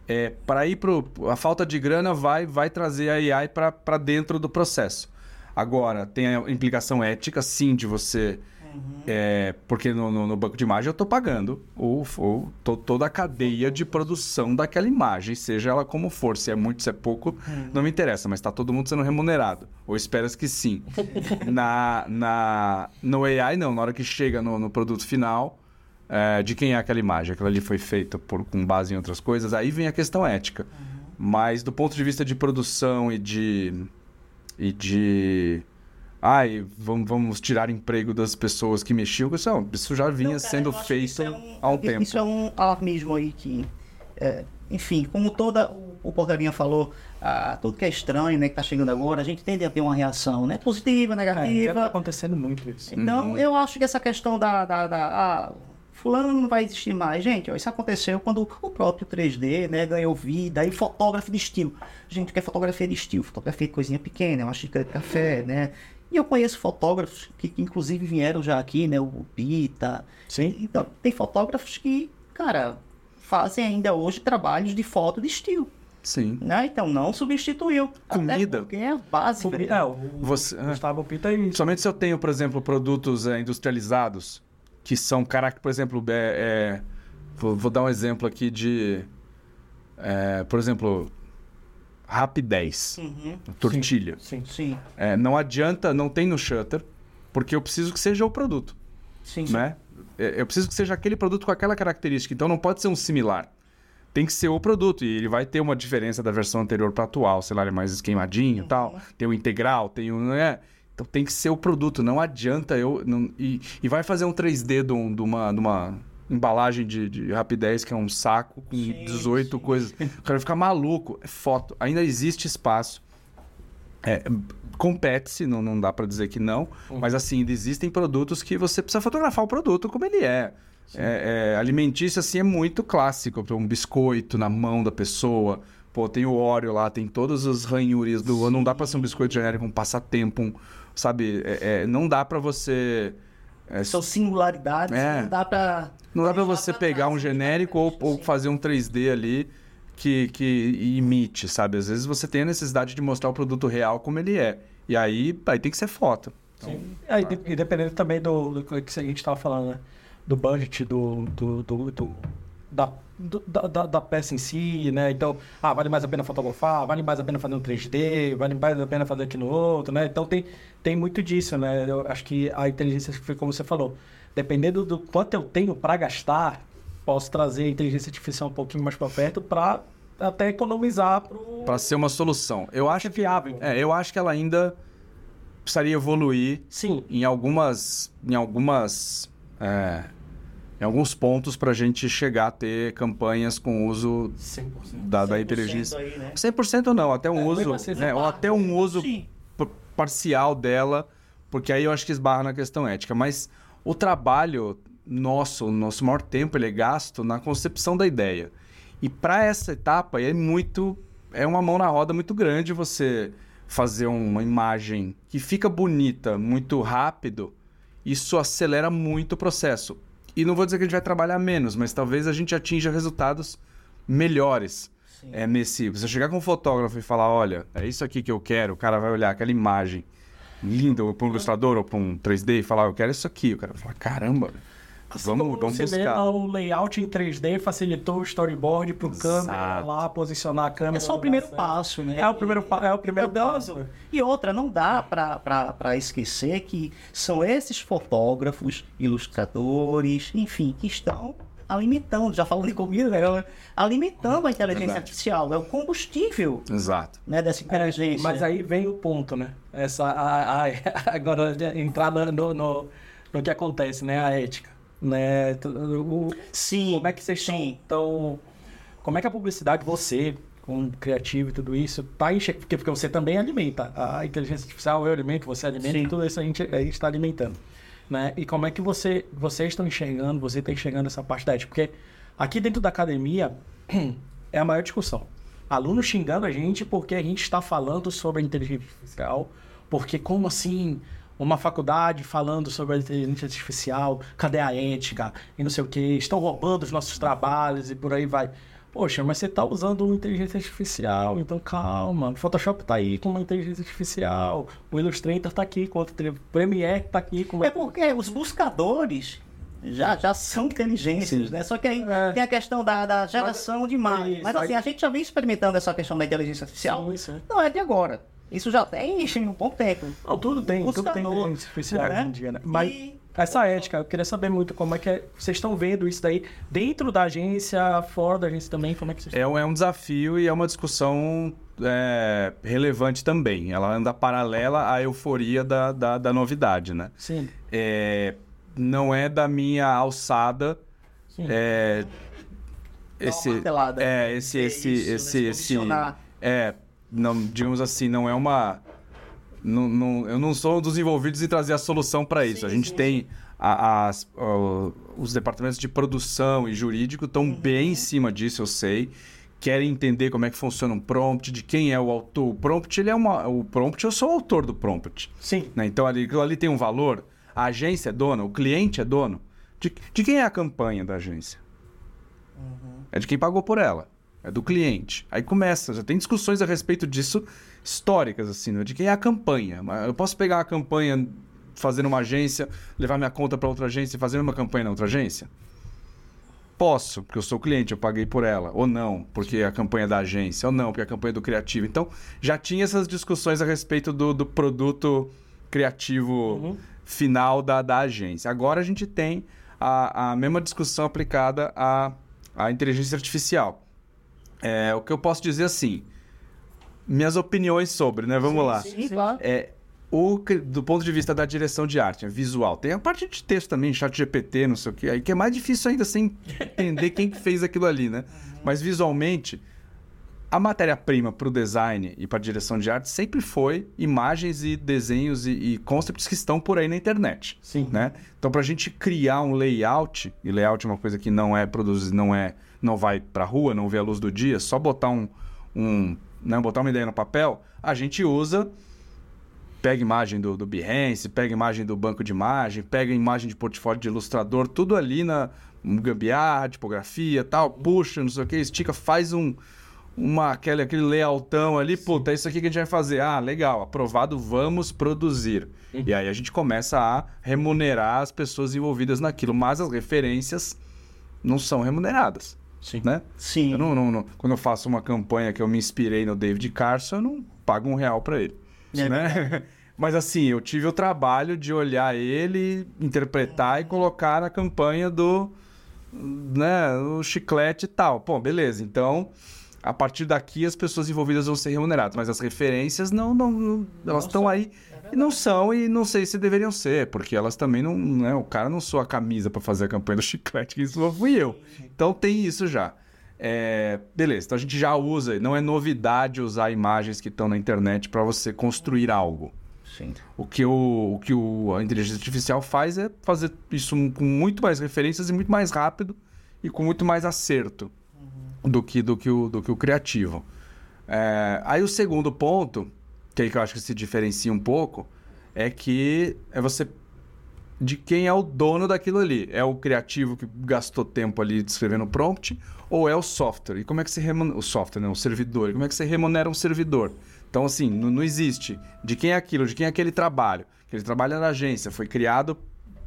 é, para ir pro a falta de grana vai vai trazer a AI para dentro do processo. Agora tem a implicação ética, sim, de você é, porque no, no- no banco de imagem eu estou pagando o, o- to- toda a cadeia de produção daquela imagem, seja ela como for. Se é muito, se é pouco, não me interessa, mas está todo mundo sendo remunerado. Ou esperas que sim. na, na, no AI, não. Na hora que chega no, no produto final, é, de quem é aquela imagem? Aquela ali foi feita por, com base em outras coisas, aí vem a questão ética. Mas do ponto de vista de produção e de. e de. Ai, vamos, vamos tirar emprego das pessoas que mexiam. Isso, não, isso já vinha Não, cara, sendo feito isso é um- há um isso tempo. Isso é um alarmismo aí que, é, enfim, como toda o, Porcaria falou, ah, tudo que é estranho, né, que tá chegando agora, a gente tende a ter uma reação, né, positiva, É, já tá negativa. acontecendo muito isso. Então, Uhum. eu acho que essa questão da, da, da ah, fulano não vai existir mais. Gente, ó, isso aconteceu quando o próprio 3D, né, ganhou vida, e fotógrafo de estilo. Gente, o que é fotografia de estilo? Fotografia de coisinha pequena, uma xícara de café, né? E eu conheço fotógrafos que, que inclusive vieram já aqui, né, o Pita. Sim. Então, tem fotógrafos que, cara, fazem ainda hoje trabalhos de foto de estilo, Sim. né? Então, não substituiu. Comida. porque é a base, velho. É, o Você- é. Gustavo Pita e Somente se eu tenho, por exemplo, produtos é, industrializados, que são caraca, por exemplo, é, é, vou, vou dar um exemplo aqui de, é, por exemplo, rapidez, Uhum, tortilha. Sim. sim, É, não adianta, não tem no shutter, porque eu preciso que seja o produto, sim. né? É, Eu preciso que seja aquele produto com aquela característica, então não pode ser um similar. Tem que ser o produto e ele vai ter uma diferença da versão anterior para atual, sei lá, ele é mais esquemadinho e tal. Tem o integral, tem o. Né? Então tem que ser o produto, não adianta eu. não- e, e vai fazer um 3D de, um- de uma, de uma embalagem de, de rapidez, que é um saco com Sim, 18 sim. coisas. O cara vai ficar maluco. É foto. Ainda existe espaço. É, Compete-se, não, não dá para dizer que não, mas assim, existem produtos que você precisa fotografar o produto como ele é. É, é, alimentício, assim, é muito clássico. Um biscoito na mão da pessoa. Pô, tem o Oreo lá, tem todas as ranhurias do... Não dá para ser um biscoito genérico, um passatempo, um, sabe? É, é, não dá para você... é, São singularidades, É. não dá pra. não dá pra deixar você pra pegar um né? genérico ou, ou Sim. fazer um 3D ali que, que imite, sabe? Às vezes você tem a necessidade de mostrar o produto real como ele é. E aí, aí tem que ser foto. Sim. É, e de- e dependendo também do, do que a gente estava falando, né? Do budget, do, do, do, do- da do- da, da- peça em si, né? Então, ah, vale mais a pena fotografar, vale mais a pena fazer um 3D, vale mais a pena fazer aqui no outro, né? Então tem, tem muito disso, né? Eu acho que a inteligência artificial, como você falou, dependendo do quanto eu tenho para gastar, posso trazer a inteligência artificial um pouquinho mais para perto para até economizar pro Pra ser uma solução. Eu acho ser viável. É, eu acho que ela ainda precisaria evoluir Sim, em algumas. Em algumas. é, em alguns pontos para a gente chegar a ter campanhas com uso 100%. da, da 100% inteligência. aí, né? 100% não, até um É, uso. assim, né, ou até um uso Sim. parcial dela, porque aí eu acho que esbarra na questão ética. Mas o trabalho nosso, o nosso maior tempo, ele é gasto na concepção da ideia. E para essa etapa é muito. É uma mão na roda muito grande você fazer uma imagem que fica bonita muito rápido. Isso acelera muito o processo. E não vou dizer que a gente vai trabalhar menos, mas talvez a gente atinja resultados melhores. Sim. É nesse. Você chegar com um fotógrafo e falar: olha, é isso aqui que eu quero, o cara vai olhar aquela imagem linda, ou para um ilustrador ou para um 3D e falar: eu quero isso aqui. O cara vai falar: caramba, vamos, vamos Você vê, buscar. O layout em 3D facilitou o storyboard pro câmera Exato. lá, posicionar a câmera. É só o primeiro passo, né? É o primeiro, pa- é o primeiro passo. E outra, não dá para esquecer que são esses fotógrafos, ilustradores, enfim, que estão alimentando, já falando de comida, né? alimentando a inteligência Verdade. artificial, é o combustível Exato. né, dessa inteligência. Mas aí vem o ponto, né? Essa, a- a- agora, entrar no, no, no- no que acontece, né? A ética. Né? O- Sim, como é que vocês estão... Como é que a publicidade, você, como criativo e tudo isso, tá enxergando... Porque, porque você também alimenta. A inteligência artificial, eu alimento, você alimenta, Sim. tudo isso a gente, a gente está alimentando. Né? E como é que você, vocês estão enxergando, você está enxergando essa parte da ética? Porque aqui dentro da academia é a maior discussão. Aluno xingando a gente porque a gente está falando sobre a inteligência artificial, porque como assim uma faculdade falando sobre a inteligência artificial, cadê a ética e não sei o que, estão roubando os nossos trabalhos e por aí vai. Poxa, mas você está usando inteligência artificial, então calma. O Photoshop está aí com uma inteligência artificial, o Illustrator está aqui com outra, o Premiere está aqui com uma... É porque os buscadores já, já são inteligências, né? Só que aí É. tem a questão da, da geração de imagens. Isso, Mas assim, a gente já vem experimentando essa questão da inteligência artificial. Isso, é. Não é de agora. Isso já tem um bom tempo. Não, tudo tem, tudo tem inteligência artificial né? hoje em dia, né? Mas E- essa ética, eu queria saber muito como é que é, vocês estão vendo isso daí dentro da agência, fora da agência também, como é que vocês É, um- é um desafio e é uma discussão é, relevante também. Ela anda paralela à euforia da, da, da novidade, né? Sim, É, não é da minha alçada sim. é, Dá esse, é, esse, É esse, isso, né? esse, Se esse, posicionar. é, não, digamos assim, não é uma, não, não- eu não sou um dos envolvidos em trazer a solução para isso. a gente tem a- as- ó, os departamentos de produção e jurídico estão Uhum. bem em cima disso, eu sei. Querem entender como é que funciona um prompt, de quem é o autor. O prompt, ele é uma, o prompt, eu sou o autor do prompt. Sim, né? Então ali, ali tem um valor, a agência é dona, o cliente é dono. De, de quem é a campanha da agência? É de quem pagou por ela. É do cliente. Aí começa, já tem discussões a respeito disso históricas, assim, né? de quem é a campanha. Eu posso pegar a campanha, fazer numa agência, levar minha conta para outra agência e fazer uma campanha na outra agência? Posso, porque eu sou cliente, eu paguei por ela. Ou não, porque a campanha é da agência. Ou não, porque a campanha é do criativo. Então, já tinha essas discussões a respeito do, do produto criativo Uhum. final da, da agência. Agora a gente tem a, a mesma discussão aplicada à, à inteligência artificial. É, o que eu posso dizer assim, minhas opiniões sobre, né? Vamos lá. Sim, claro. É, o, do ponto de vista da direção de arte, é visual. Tem a parte de texto também, chat GPT, não sei o que, aí que é mais difícil ainda sem entender quem que fez aquilo ali, né? Mas visualmente, a matéria-prima para o design e para a direção de arte sempre foi imagens e desenhos e, e concepts que estão por aí na internet, sim. né? Então, para a gente criar um layout, e layout é uma coisa que não é produzido, não é, não vai para rua, não vê a luz do dia, só botar um, um, né, botar uma ideia no papel, a gente usa pega imagem do, do Behance, pega imagem do banco de imagem, pega imagem de portfólio de ilustrador, tudo ali na gambiarra, tipografia tal, puxa, não sei o que, estica, faz um uma, aquele, aquele layoutão ali, puta, é isso aqui que a gente vai fazer. Ah, legal, aprovado, vamos produzir. E aí a gente começa a remunerar as pessoas envolvidas naquilo, mas as referências não são remuneradas. Sim. né? Sim. Eu não, não- não- quando eu faço uma campanha que eu me inspirei no David Carson, eu não pago um real pra ele, É né? Mas assim, eu tive o trabalho de olhar ele, interpretar e colocar na campanha do, né, o chiclete e tal. Pô, beleza. Então, a partir daqui as pessoas envolvidas vão ser remuneradas, mas as referências não, não, não- elas estão aí e não são e não sei se deveriam ser, porque elas também não, né, o cara não sou a camisa pra fazer a campanha do chiclete, que isso fui eu. Então tem isso já. É, beleza, então a gente já usa, não é novidade usar imagens que estão na internet para você construir algo. Sim. O que, o, o que o, a inteligência artificial faz é fazer isso com muito mais referências e muito mais rápido e com muito mais acerto do, que, do, que o, do que o criativo. É, aí o segundo ponto, que aí que eu acho que se diferencia um pouco, é que é você de quem é o dono daquilo ali. É o criativo que gastou tempo ali descrevendo o prompt ou é o software? E como é que se remunera... O software, né? O servidor. E como é que você remunera um servidor? Então, assim, não, não existe de quem é aquilo, de quem é aquele trabalho. Aquele trabalho é da agência, foi criado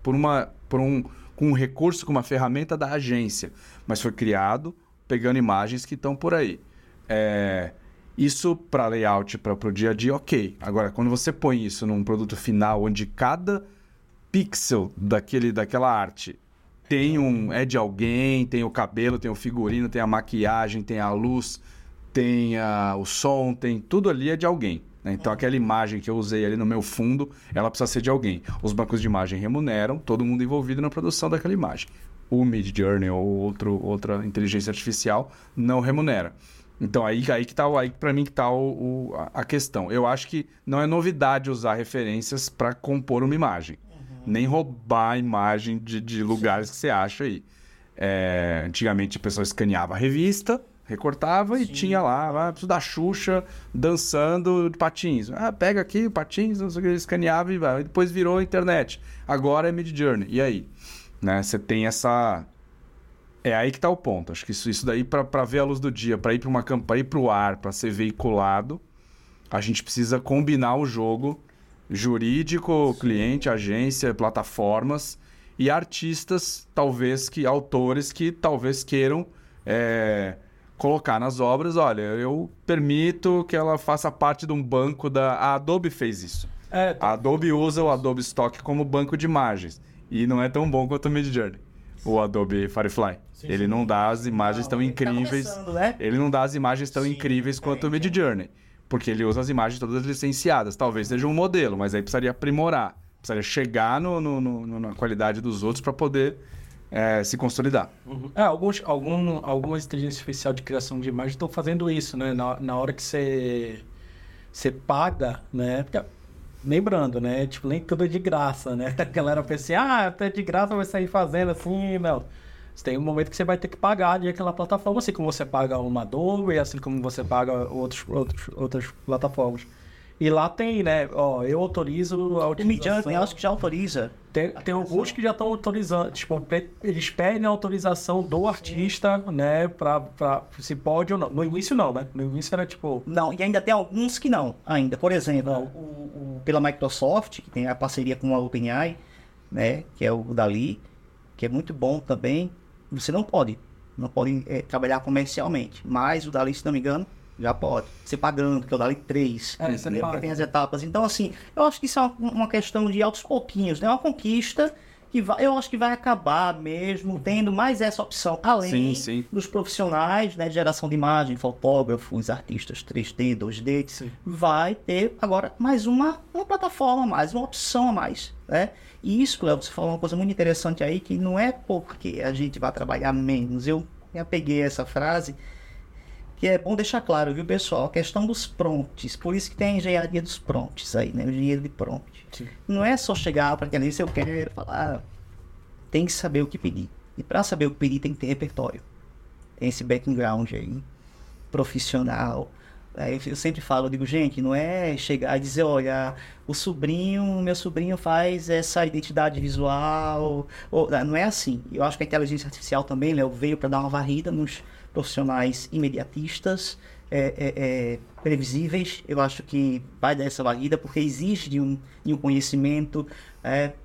por uma... Por um, com um recurso, com uma ferramenta da agência. Mas foi criado pegando imagens que estão por aí. É, Isso para layout, para o dia a dia, ok. Agora, quando você põe isso num produto final, onde cada pixel daquele, daquela arte tem um é de alguém, tem o cabelo, tem o figurino, tem a maquiagem, tem a luz, tem a- o som, tem tudo ali é de alguém. né? Então aquela imagem que eu usei ali no meu fundo, ela precisa ser de alguém. Os bancos de imagem remuneram todo mundo envolvido na produção daquela imagem. O Mid Journey ou outro, outra inteligência artificial não remunera. Então aí, aí que tá, o- aí para mim que tá o, o- a- questão. Eu acho que não é novidade usar referências para compor uma imagem, nem roubar a imagem de, de lugares que você acha aí. É, antigamente a pessoa escaneava a revista, recortava e tinha lá, ah, da Xuxa dançando de patins. Ah, pega aqui o patins, não sei o que, escaneava e vai. Depois virou a internet. Agora é Mid Journey. E aí? Né? Você tem essa é aí que tá o ponto. Acho que isso, isso daí, para ver a luz do dia, para ir para uma campanha, ir para o ar, para ser veiculado, a gente precisa combinar o jogo jurídico, cliente, agência, plataformas e artistas, talvez que autores que talvez queiram é, colocar nas obras. Olha, eu permito que ela faça parte de um banco da. A Adobe fez isso. É, A Adobe usa o Adobe Stock como banco de imagens. E não é tão bom quanto o Midjourney. O Adobe Firefly. ele não dá as imagens tão incríveis. Tá começando, né? Ele não dá as imagens tão Sim, incríveis quanto o Midjourney. Porque ele usa as imagens todas licenciadas. Talvez seja um modelo, mas aí precisaria aprimorar. Precisaria chegar no, no- no- na qualidade dos outros para poder é, se consolidar. Uhum. É, alguns, algum, algumas inteligências artificiais de criação de imagem estão fazendo isso, né? Na, na hora que você, você paga, né? Porque, lembrando, né? Tipo, nem tudo é de graça, né? A galera pensa assim, ah, até de graça vai sair fazendo assim, não. Você tem um momento que você vai ter que pagar de aquela plataforma, assim como você paga uma Adobe, assim como você paga outros, outros, outras plataformas. E lá tem, né? Ó, eu autorizo a O utilização... Midjourney, eu acho que já autoriza. Tem, tem alguns que já estão autorizando, tipo, eles pedem a autorização do artista, né, pra, pra se pode ou não. No início não, né? No início era tipo, Não, e ainda tem alguns que não, ainda. Por exemplo, o- o- pela Microsoft, que tem a parceria com a OpenAI, né, que é o Dali, que é muito bom também. Você não pode, não pode eh, trabalhar comercialmente, mas o Dali, se não me engano, já pode. Você pagando, que é o Dali 3, É, você né, porque tem as etapas. Então, assim, eu acho que isso é uma, uma questão de aos pouquinhos, né? Uma conquista que vai, eu acho que vai acabar mesmo tendo mais essa opção, além Sim, sim. dos profissionais, né, de geração de imagem, fotógrafos, artistas 3D, 2D, Sim. vai ter agora mais uma, uma plataforma a mais, uma opção a mais, né? E isso, Léo, você falou uma coisa muito interessante aí, que não é porque a gente vai trabalhar menos. Eu me apeguei a essa frase, que é bom deixar claro, viu, pessoal? A questão dos prompts, por isso que tem a engenharia dos prompts aí, né? O engenheiro de prompt. Sim. Não é só chegar para aquele se eu quero falar, tem que saber o que pedir. E para saber o que pedir tem que ter repertório. Tem esse background aí, profissional. Aí eu- eu sempre falo, eu digo, gente, não é chegar e dizer, olha, o sobrinho, meu sobrinho faz essa identidade visual. Ou, não é assim. Eu acho que a inteligência artificial também, Léo, veio para dar uma varrida nos profissionais imediatistas, é, é, é, previsíveis. Eu acho que vai dar essa varrida porque exige de um, de um conhecimento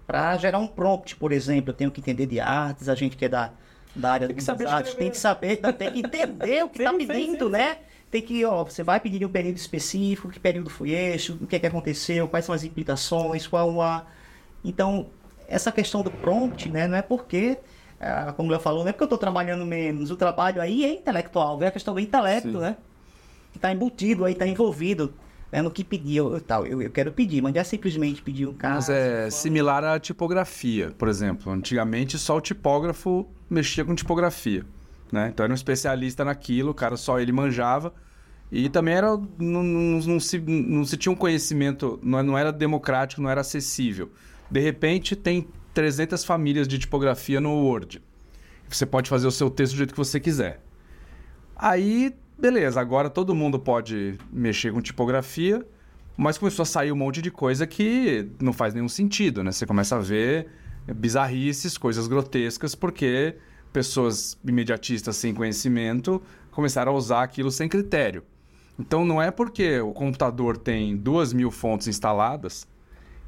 para gerar um prompt, por exemplo. Eu tenho que entender de artes, a gente quer dar da área Tem que saber escrever. tem que saber, tem que entender o que está pedindo, né? Tem que, ó, você vai pedir um período específico, que período foi esse, o que é que aconteceu, quais são as implicações, qual a... Então, essa questão do prompt, né, não é porque, como eu falou, não é porque eu estou trabalhando menos, o trabalho aí é intelectual, é a questão do intelecto, Sim. né? Que está embutido aí, está envolvido né, no que pedir, eu, tal, eu, eu quero pedir, mas não é simplesmente pedir um caso. Mas é similar à tipografia, por exemplo. Antigamente só o tipógrafo mexia com tipografia, né? Então era um especialista naquilo, o cara só ele manjava. E também era não, não, não se, não se tinha um conhecimento, não, não era democrático, não era acessível. De repente tem 300 famílias de tipografia no Word. Você pode fazer o seu texto do jeito que você quiser. Aí, beleza, agora todo mundo pode mexer com tipografia, mas começou a sair um monte de coisa que não faz nenhum sentido, né? Você começa a ver bizarrices, coisas grotescas, porque pessoas imediatistas sem conhecimento começaram a usar aquilo sem critério. Então não é porque o computador tem duas mil fontes instaladas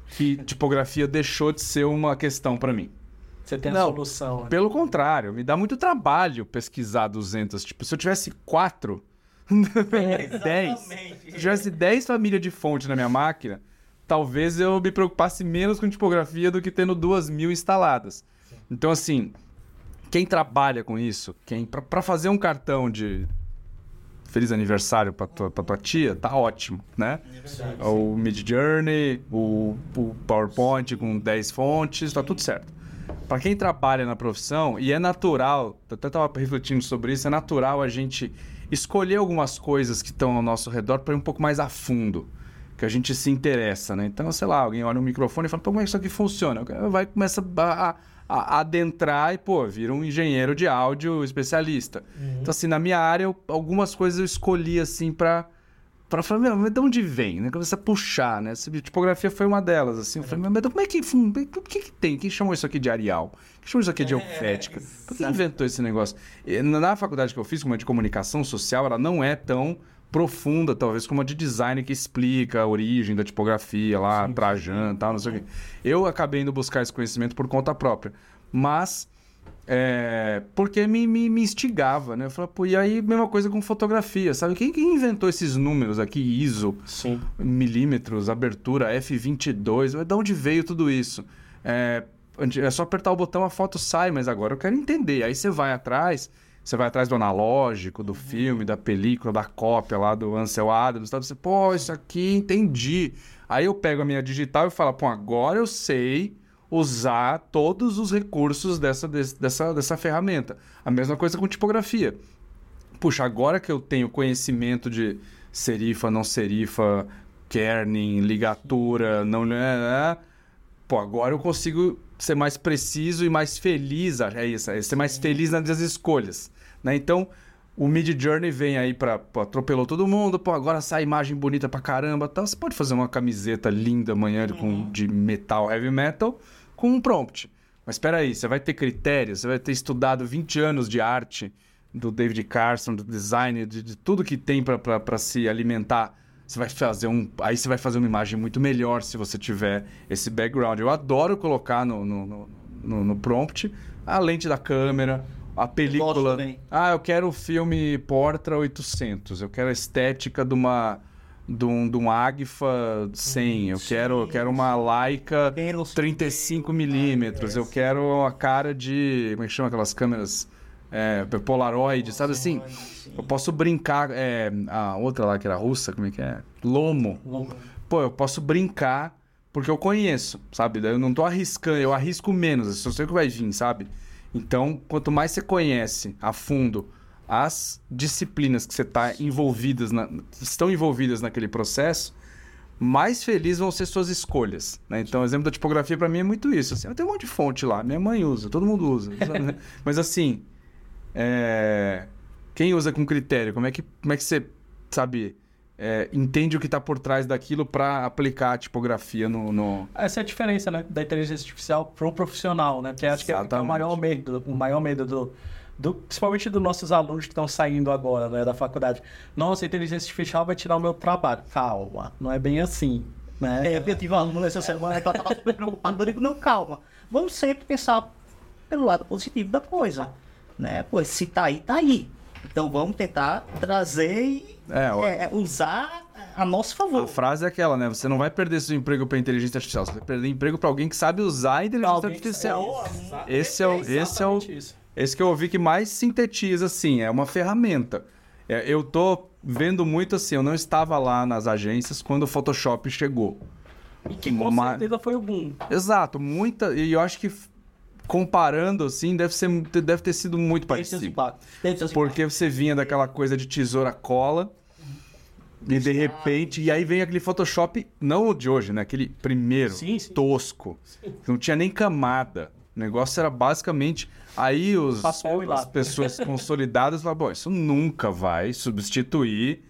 que tipografia deixou de ser uma questão para mim. Você tem a Não, solução. né? Pelo contrário, me dá muito trabalho pesquisar 200. Tipo, se eu tivesse quatro, dez, se eu tivesse 10 famílias de fonte na minha máquina, talvez eu me preocupasse menos com tipografia do que tendo duas mil instaladas. Então, assim, quem trabalha com isso, quem para fazer um cartão de feliz aniversário para tua, pra tua tia, tá ótimo, né? O Mid Journey, o, o PowerPoint com 10 fontes, tá tudo certo. Para quem trabalha na profissão, e é natural, eu até estava refletindo sobre isso, é natural a gente escolher algumas coisas que estão ao nosso redor para ir um pouco mais a fundo, que a gente se interessa, né? Então, sei lá, alguém olha um microfone e fala, pô, como é que isso aqui funciona? Vai começa a, a, a adentrar e, pô, vira um engenheiro de áudio especialista. Então, assim, na minha área, eu- algumas coisas eu escolhi, assim, para para falar, meu, mas de onde vem, né? Começa a puxar, né? Essa tipografia foi uma delas, assim. Eu falei, mas como é que... fun- O que que tem? Quem chamou isso aqui de Arial? Quem chamou isso aqui de Helvética? Por que inventou esse negócio? Na na faculdade que eu fiz, como é de comunicação social, ela não é tão profunda, talvez, como a de design que explica a origem da tipografia lá, Trajan e tal, não sei o quê. Eu acabei indo buscar esse conhecimento por conta própria. Mas... É, porque me, me, me instigava, né? Eu falava, pô, e aí, mesma coisa com fotografia, sabe? Quem, quem inventou esses números aqui, ISO, Sim. milímetros, abertura, F22, de onde veio tudo isso? É, é só apertar o botão, a foto sai, mas agora eu quero entender. Aí você vai atrás, você vai atrás do analógico, do filme, da película, da cópia lá do Ansel Adams, tal, você, pô, isso aqui, entendi. Aí eu pego a minha digital e falo, pô, agora eu sei usar todos os recursos dessa, des- dessa, dessa ferramenta. A mesma coisa com tipografia. Puxa, agora que eu tenho conhecimento de serifa, não serifa, kerning, ligatura, não... Pô, agora eu consigo ser mais preciso e mais feliz, é isso, é ser mais feliz nas escolhas, né? Então, o Mid Journey vem aí para atropelou todo mundo, pô, agora sai imagem bonita pra caramba, tal. Você pode fazer uma camiseta linda amanhã com, de metal, heavy metal, com um prompt. Mas espera aí, você vai ter critérios, você vai ter estudado 20 anos de arte do David Carson, do design, de, de tudo que tem para se alimentar. Você vai fazer um. Aí você vai fazer uma imagem muito melhor se você tiver esse background. Eu adoro colocar no, no, no, no- prompt a lente da câmera, a película. também. Ah, eu quero o filme Portra 800. Eu quero a estética de uma. De um, de um Agfa 100. Eu quero, eu quero uma Leica Pelos- 35 milímetros. Eu quero a cara de. Como é que chama aquelas câmeras? É, Polaroid, sabe assim? Eu posso brincar. É, a outra lá que era russa, como é que é? Lomo. Pô, eu posso brincar porque eu conheço, sabe? Daí Eu não tô arriscando, eu arrisco menos, eu sei o que vai vir, sabe? Então, quanto mais você conhece a fundo as disciplinas que você tá envolvidas na, estão envolvidas naquele processo, mais felizes vão ser suas escolhas. Né? Então, o exemplo da tipografia para mim é muito isso. Assim, eu tenho um monte de fonte lá, minha mãe usa, todo mundo usa. sabe? Mas assim, é, quem usa com critério? Como é que, como é que você, sabe, é, entende o que está por trás daquilo para aplicar a tipografia no, no- Essa é a diferença, né, da inteligência artificial para um profissional, né? Que acho que é o maior medo, o maior medo do, do principalmente dos nossos alunos que estão saindo agora, né, da faculdade. Nossa, a inteligência artificial vai tirar o meu trabalho. Calma, não é bem assim, né? É, eu tive uma aluna essa semana que ela estava super preocupada. Eu digo, não, calma. Vamos sempre pensar pelo lado positivo da coisa. Né? Pô, se tá aí, tá aí. Então vamos tentar trazer e É, é, usar a nosso favor. A frase é aquela, né? Você não vai perder seu emprego para inteligência artificial, você vai perder emprego para alguém que sabe usar a inteligência Alguém artificial. Esse é o, esse é o, Exatamente isso. esse que eu ouvi que mais sintetiza, assim, é uma ferramenta. É, eu tô vendo muito assim, eu não estava lá nas agências quando o Photoshop chegou. E que com Uma- certeza foi o boom. Exato, muita. E eu acho que comparando assim, deve, ser, deve ter sido muito parecido. Teve seus Porque você vinha daquela coisa de tesoura cola. E de repente, e aí vem aquele Photoshop, não o de hoje, né? Aquele primeiro, Sim, sim. tosco. Não tinha nem camada. O negócio era basicamente. Aí os, as pessoas consolidadas falaram: bom, isso nunca vai substituir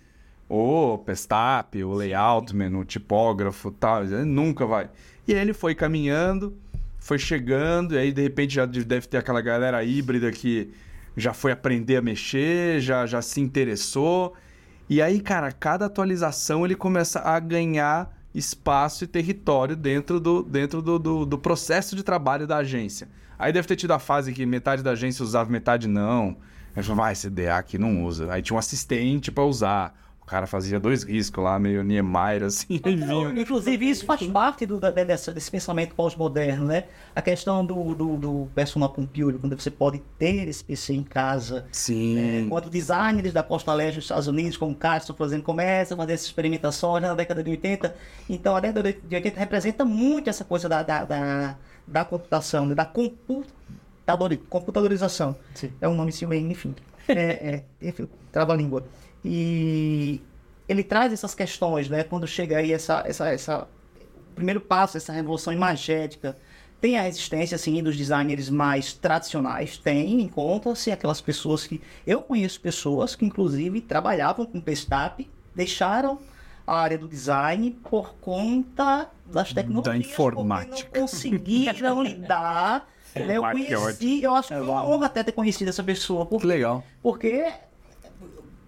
o Pestap, o Layoutman, o tipógrafo tal. Nunca vai. E aí ele foi caminhando, foi chegando, e aí de repente já deve ter aquela galera híbrida que já foi aprender a mexer, já, já se interessou. E aí, cara, cada atualização ele começa a ganhar espaço e território dentro do, dentro do, do, do processo de trabalho da agência. Aí deve ter tido a fase que metade da agência usava, metade não. Aí falou, vai, esse DA aqui não usa. Aí tinha um assistente pra usar. O cara fazia dois riscos lá, meio Niemeyer, assim, e vinha. Inclusive, isso faz parte do, da- dessa- desse pensamento pós-moderno, né? A questão do, do, do personal computer, quando você pode ter esse PC em casa. Sim. Quando designers da Costa Leste dos Estados Unidos, como Castro, por exemplo, começam a fazer essas experimentações na década de 80. Então, a década de 80 representa muito essa coisa da, da, da, da computação, né? da computadori- computadorização. Sim. É um nome assim, bem, enfim. É, é, enfim, trava-língua. E ele traz essas questões, né? Quando chega aí essa, essa, essa o primeiro passo, essa revolução imagética, tem a existência, assim, dos designers mais tradicionais, tem, encontra-se aquelas pessoas que... Eu conheço pessoas que, inclusive, trabalhavam com Pestap, deixaram a área do design por conta das tecnologias. porque informática. Não conseguiram lidar... né? Eu é conheci, eu acho que foi uma honra até ter conhecido essa pessoa, Que porque, legal. porque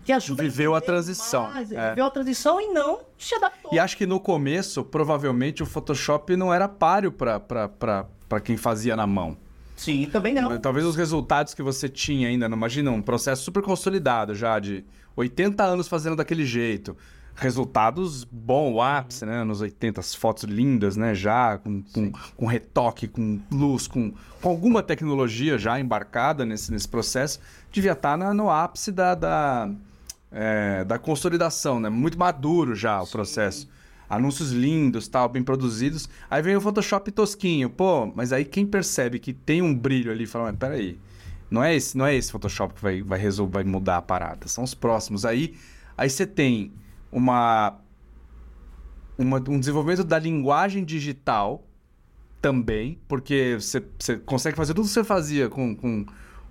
te ajuda Viveu a transição, mais, é. Viveu a transição e não se adaptou. E acho que no começo, provavelmente, o Photoshop não era páreo pra quem fazia na mão. Sim, também não. Talvez os resultados que você tinha ainda, não imagina, um processo super consolidado já, de 80 anos fazendo daquele jeito. Resultados bom, o ápice, né? Nos 80, as fotos lindas, né? Já, com, com, com retoque, com luz, com, com alguma tecnologia já embarcada nesse, nesse processo, devia estar na- no ápice da, da, é, da consolidação, né? Muito maduro já o processo. Anúncios lindos, tal, bem produzidos. Aí vem o Photoshop tosquinho. Pô, mas aí quem percebe que tem um brilho ali, fala, mas peraí, não é esse, não é esse Photoshop que vai, vai resolver, vai mudar a parada. São os próximos. Aí, aí você tem uma, uma- um desenvolvimento da linguagem digital também, porque você, você consegue fazer tudo que você fazia com, com,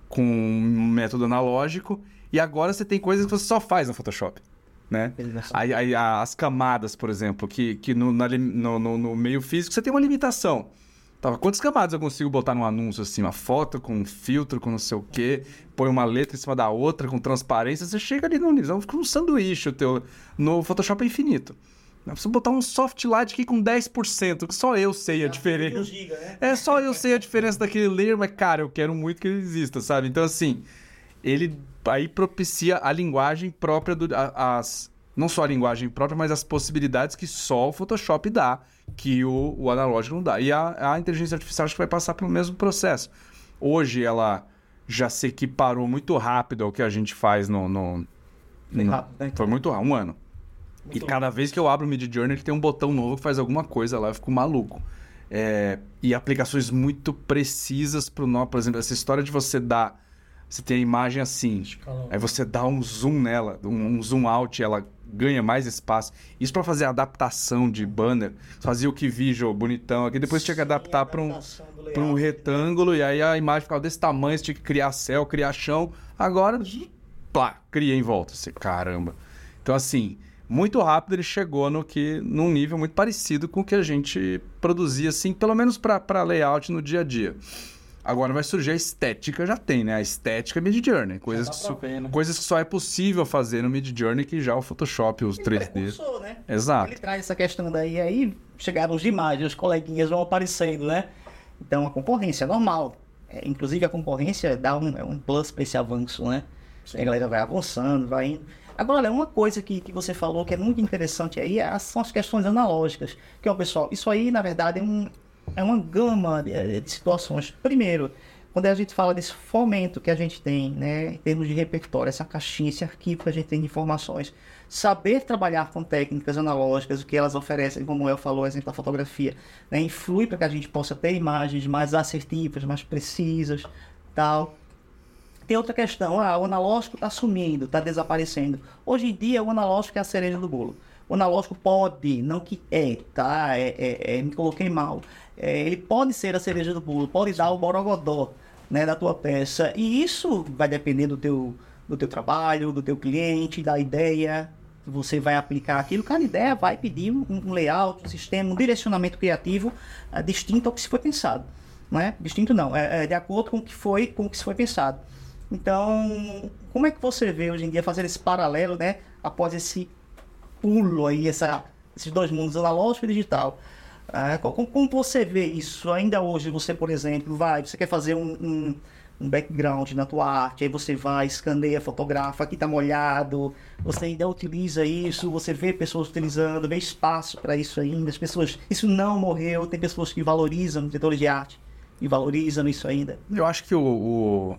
com um método analógico, e agora você tem coisas que você só faz no Photoshop. Né? Aí, aí, as camadas, por exemplo, que, que no, na no, no- no meio físico você tem uma limitação. Tava, quantas camadas eu consigo botar num anúncio assim? Uma foto com um filtro, com não sei o quê, põe uma letra em cima da outra, com transparência, você chega ali no nível, fica um sanduíche o teu. No Photoshop é infinito. Pra você botar um soft light aqui com 10%, que só eu sei a diferença. Giga, né? É só eu sei a diferença daquele layer, mas, cara, eu quero muito que ele exista, sabe? Então, assim, ele aí propicia a linguagem própria do. a- as, não só a linguagem própria, mas as possibilidades que só o Photoshop dá, que o, o analógico não dá. E a, a inteligência artificial acho que vai passar pelo mesmo processo. Hoje ela já se equiparou muito rápido ao que a gente faz no. no- Foi no- rápido, né? Foi muito rápido, um ano. E cada vez que eu abro o Mid Journey, ele tem um botão novo que faz alguma coisa lá, eu fico maluco. É, e aplicações muito precisas para o nó. Por exemplo, essa história de você dar. Você tem a imagem assim, aí você dá um zoom nela, um, um zoom out, e ela ganha mais espaço. Isso para fazer adaptação de banner. Fazia o que visual bonitão aqui, depois tinha que adaptar para um, um layout. retângulo e aí a imagem ficava desse tamanho, você tinha que criar céu, criar chão. Agora, plá, cria em volta. Você, caramba. Então, assim, muito rápido ele chegou no que, num nível muito parecido com o que a gente produzia, assim, pelo menos para layout no dia a dia. Agora vai surgir a estética, já tem, né? A estética Mid Journey. Coisas, dá que, pra só- ver, né? coisas que só é possível fazer no Mid Journey que já o Photoshop, os 3D. Precursor, né? Exato. Ele traz essa questão daí, aí chegaram os demais, os coleguinhas vão aparecendo, né? Então a concorrência é normal. É, inclusive a concorrência dá um, é um plus para esse avanço, né? A galera vai avançando, vai indo. Agora, uma coisa que, que você falou que é muito interessante aí é são as questões analógicas. Que o pessoal, isso aí, na verdade, é, um, é uma gama de, de situações. Primeiro, quando a gente fala desse fomento que a gente tem, né, em termos de repertório, essa caixinha, esse arquivo que a gente tem de informações, saber trabalhar com técnicas analógicas, o que elas oferecem, como eu falou, exemplo da fotografia, né, influi para que a gente possa ter imagens mais assertivas, mais precisas, tal. Tem outra questão, ah, o analógico está sumindo, está desaparecendo. Hoje em dia, o analógico é a cereja do bolo. O analógico pode, não que é, tá? É, é, é me coloquei mal. É, ele pode ser a cereja do bolo, pode dar o borogodó né, da tua peça. E isso vai depender do teu, do teu trabalho, do teu cliente, da ideia que você vai aplicar aquilo. Cada ideia vai pedir um, um layout, um sistema, um direcionamento criativo uh, distinto ao que se foi pensado. Não é? Distinto não, é, é de acordo com o que foi, com o que se foi pensado. Então, como é que você vê hoje em dia fazer esse paralelo, né? Após esse pulo aí, essa, esses dois mundos, analógico e digital. Ah, como, como, você vê isso? Ainda hoje, você, por exemplo, vai, você quer fazer um, um, um background na tua arte, aí você vai, escaneia, fotografa, aqui tá molhado, você ainda utiliza isso, você vê pessoas utilizando, vê espaço para isso ainda, as pessoas, isso não morreu, tem pessoas que valorizam diretores de arte e valorizam isso ainda. Eu acho que o, o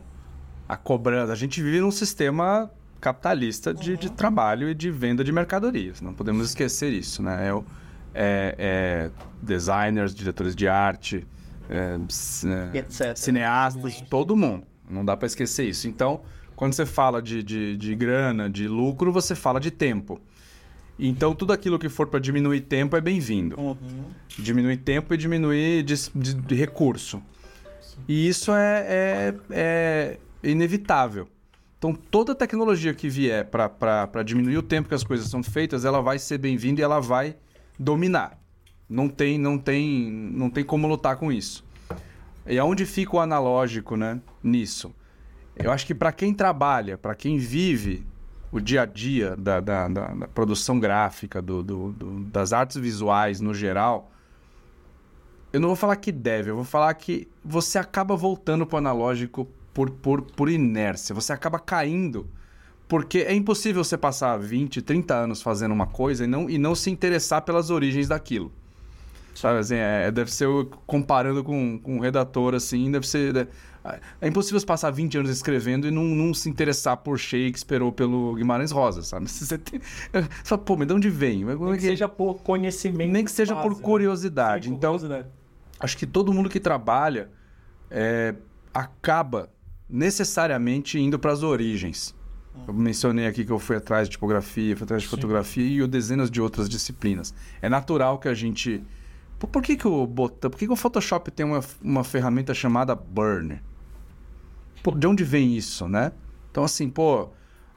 a cobrança, a gente vive num sistema capitalista de, uhum. de, trabalho e de venda de mercadorias. Não podemos esquecer isso, né? É, é, é designers, diretores de arte, é, é cineastas, todo mundo. Não dá para esquecer isso. Então, quando você fala de, de, de, grana, de lucro, você fala de tempo. Então, tudo aquilo que for para diminuir tempo é bem-vindo. Uhum. Diminuir tempo e diminuir de, de recurso. E isso é, é, é inevitável. Então, toda tecnologia que vier para diminuir o tempo que as coisas são feitas, ela vai ser bem-vinda e ela vai dominar. Não tem, não tem, não tem como lutar com isso. E aonde fica o analógico, né? Nisso. Eu acho que para quem trabalha, para quem vive o dia a dia da, da, da, da produção gráfica, do, do, do, das artes visuais no geral, eu não vou falar que deve, eu vou falar que você acaba voltando para o analógico por, por, por inércia. Você acaba caindo. Porque é impossível você passar 20, 30 anos fazendo uma coisa e não, e não se interessar pelas origens daquilo. Sabe, assim, é, deve ser comparando com, com um redator, assim, deve ser... É, é impossível você passar 20 anos escrevendo e não, não se interessar por Shakespeare ou pelo Guimarães Rosa, sabe? Você tem... Você fala, pô, mas de onde vem? Nem que, que seja por conhecimento. Nem que seja base, por né? curiosidade. Sim, então, curiosidade. acho que todo mundo que trabalha é, acaba necessariamente indo para as origens. Eu mencionei aqui que eu fui atrás de tipografia, fui atrás de Sim. fotografia e dezenas de outras disciplinas. É natural que a gente. Por, por que, que o botão. Por que, que o Photoshop tem uma, uma ferramenta chamada Burn? Pô, de onde vem isso, né? Então, assim, pô.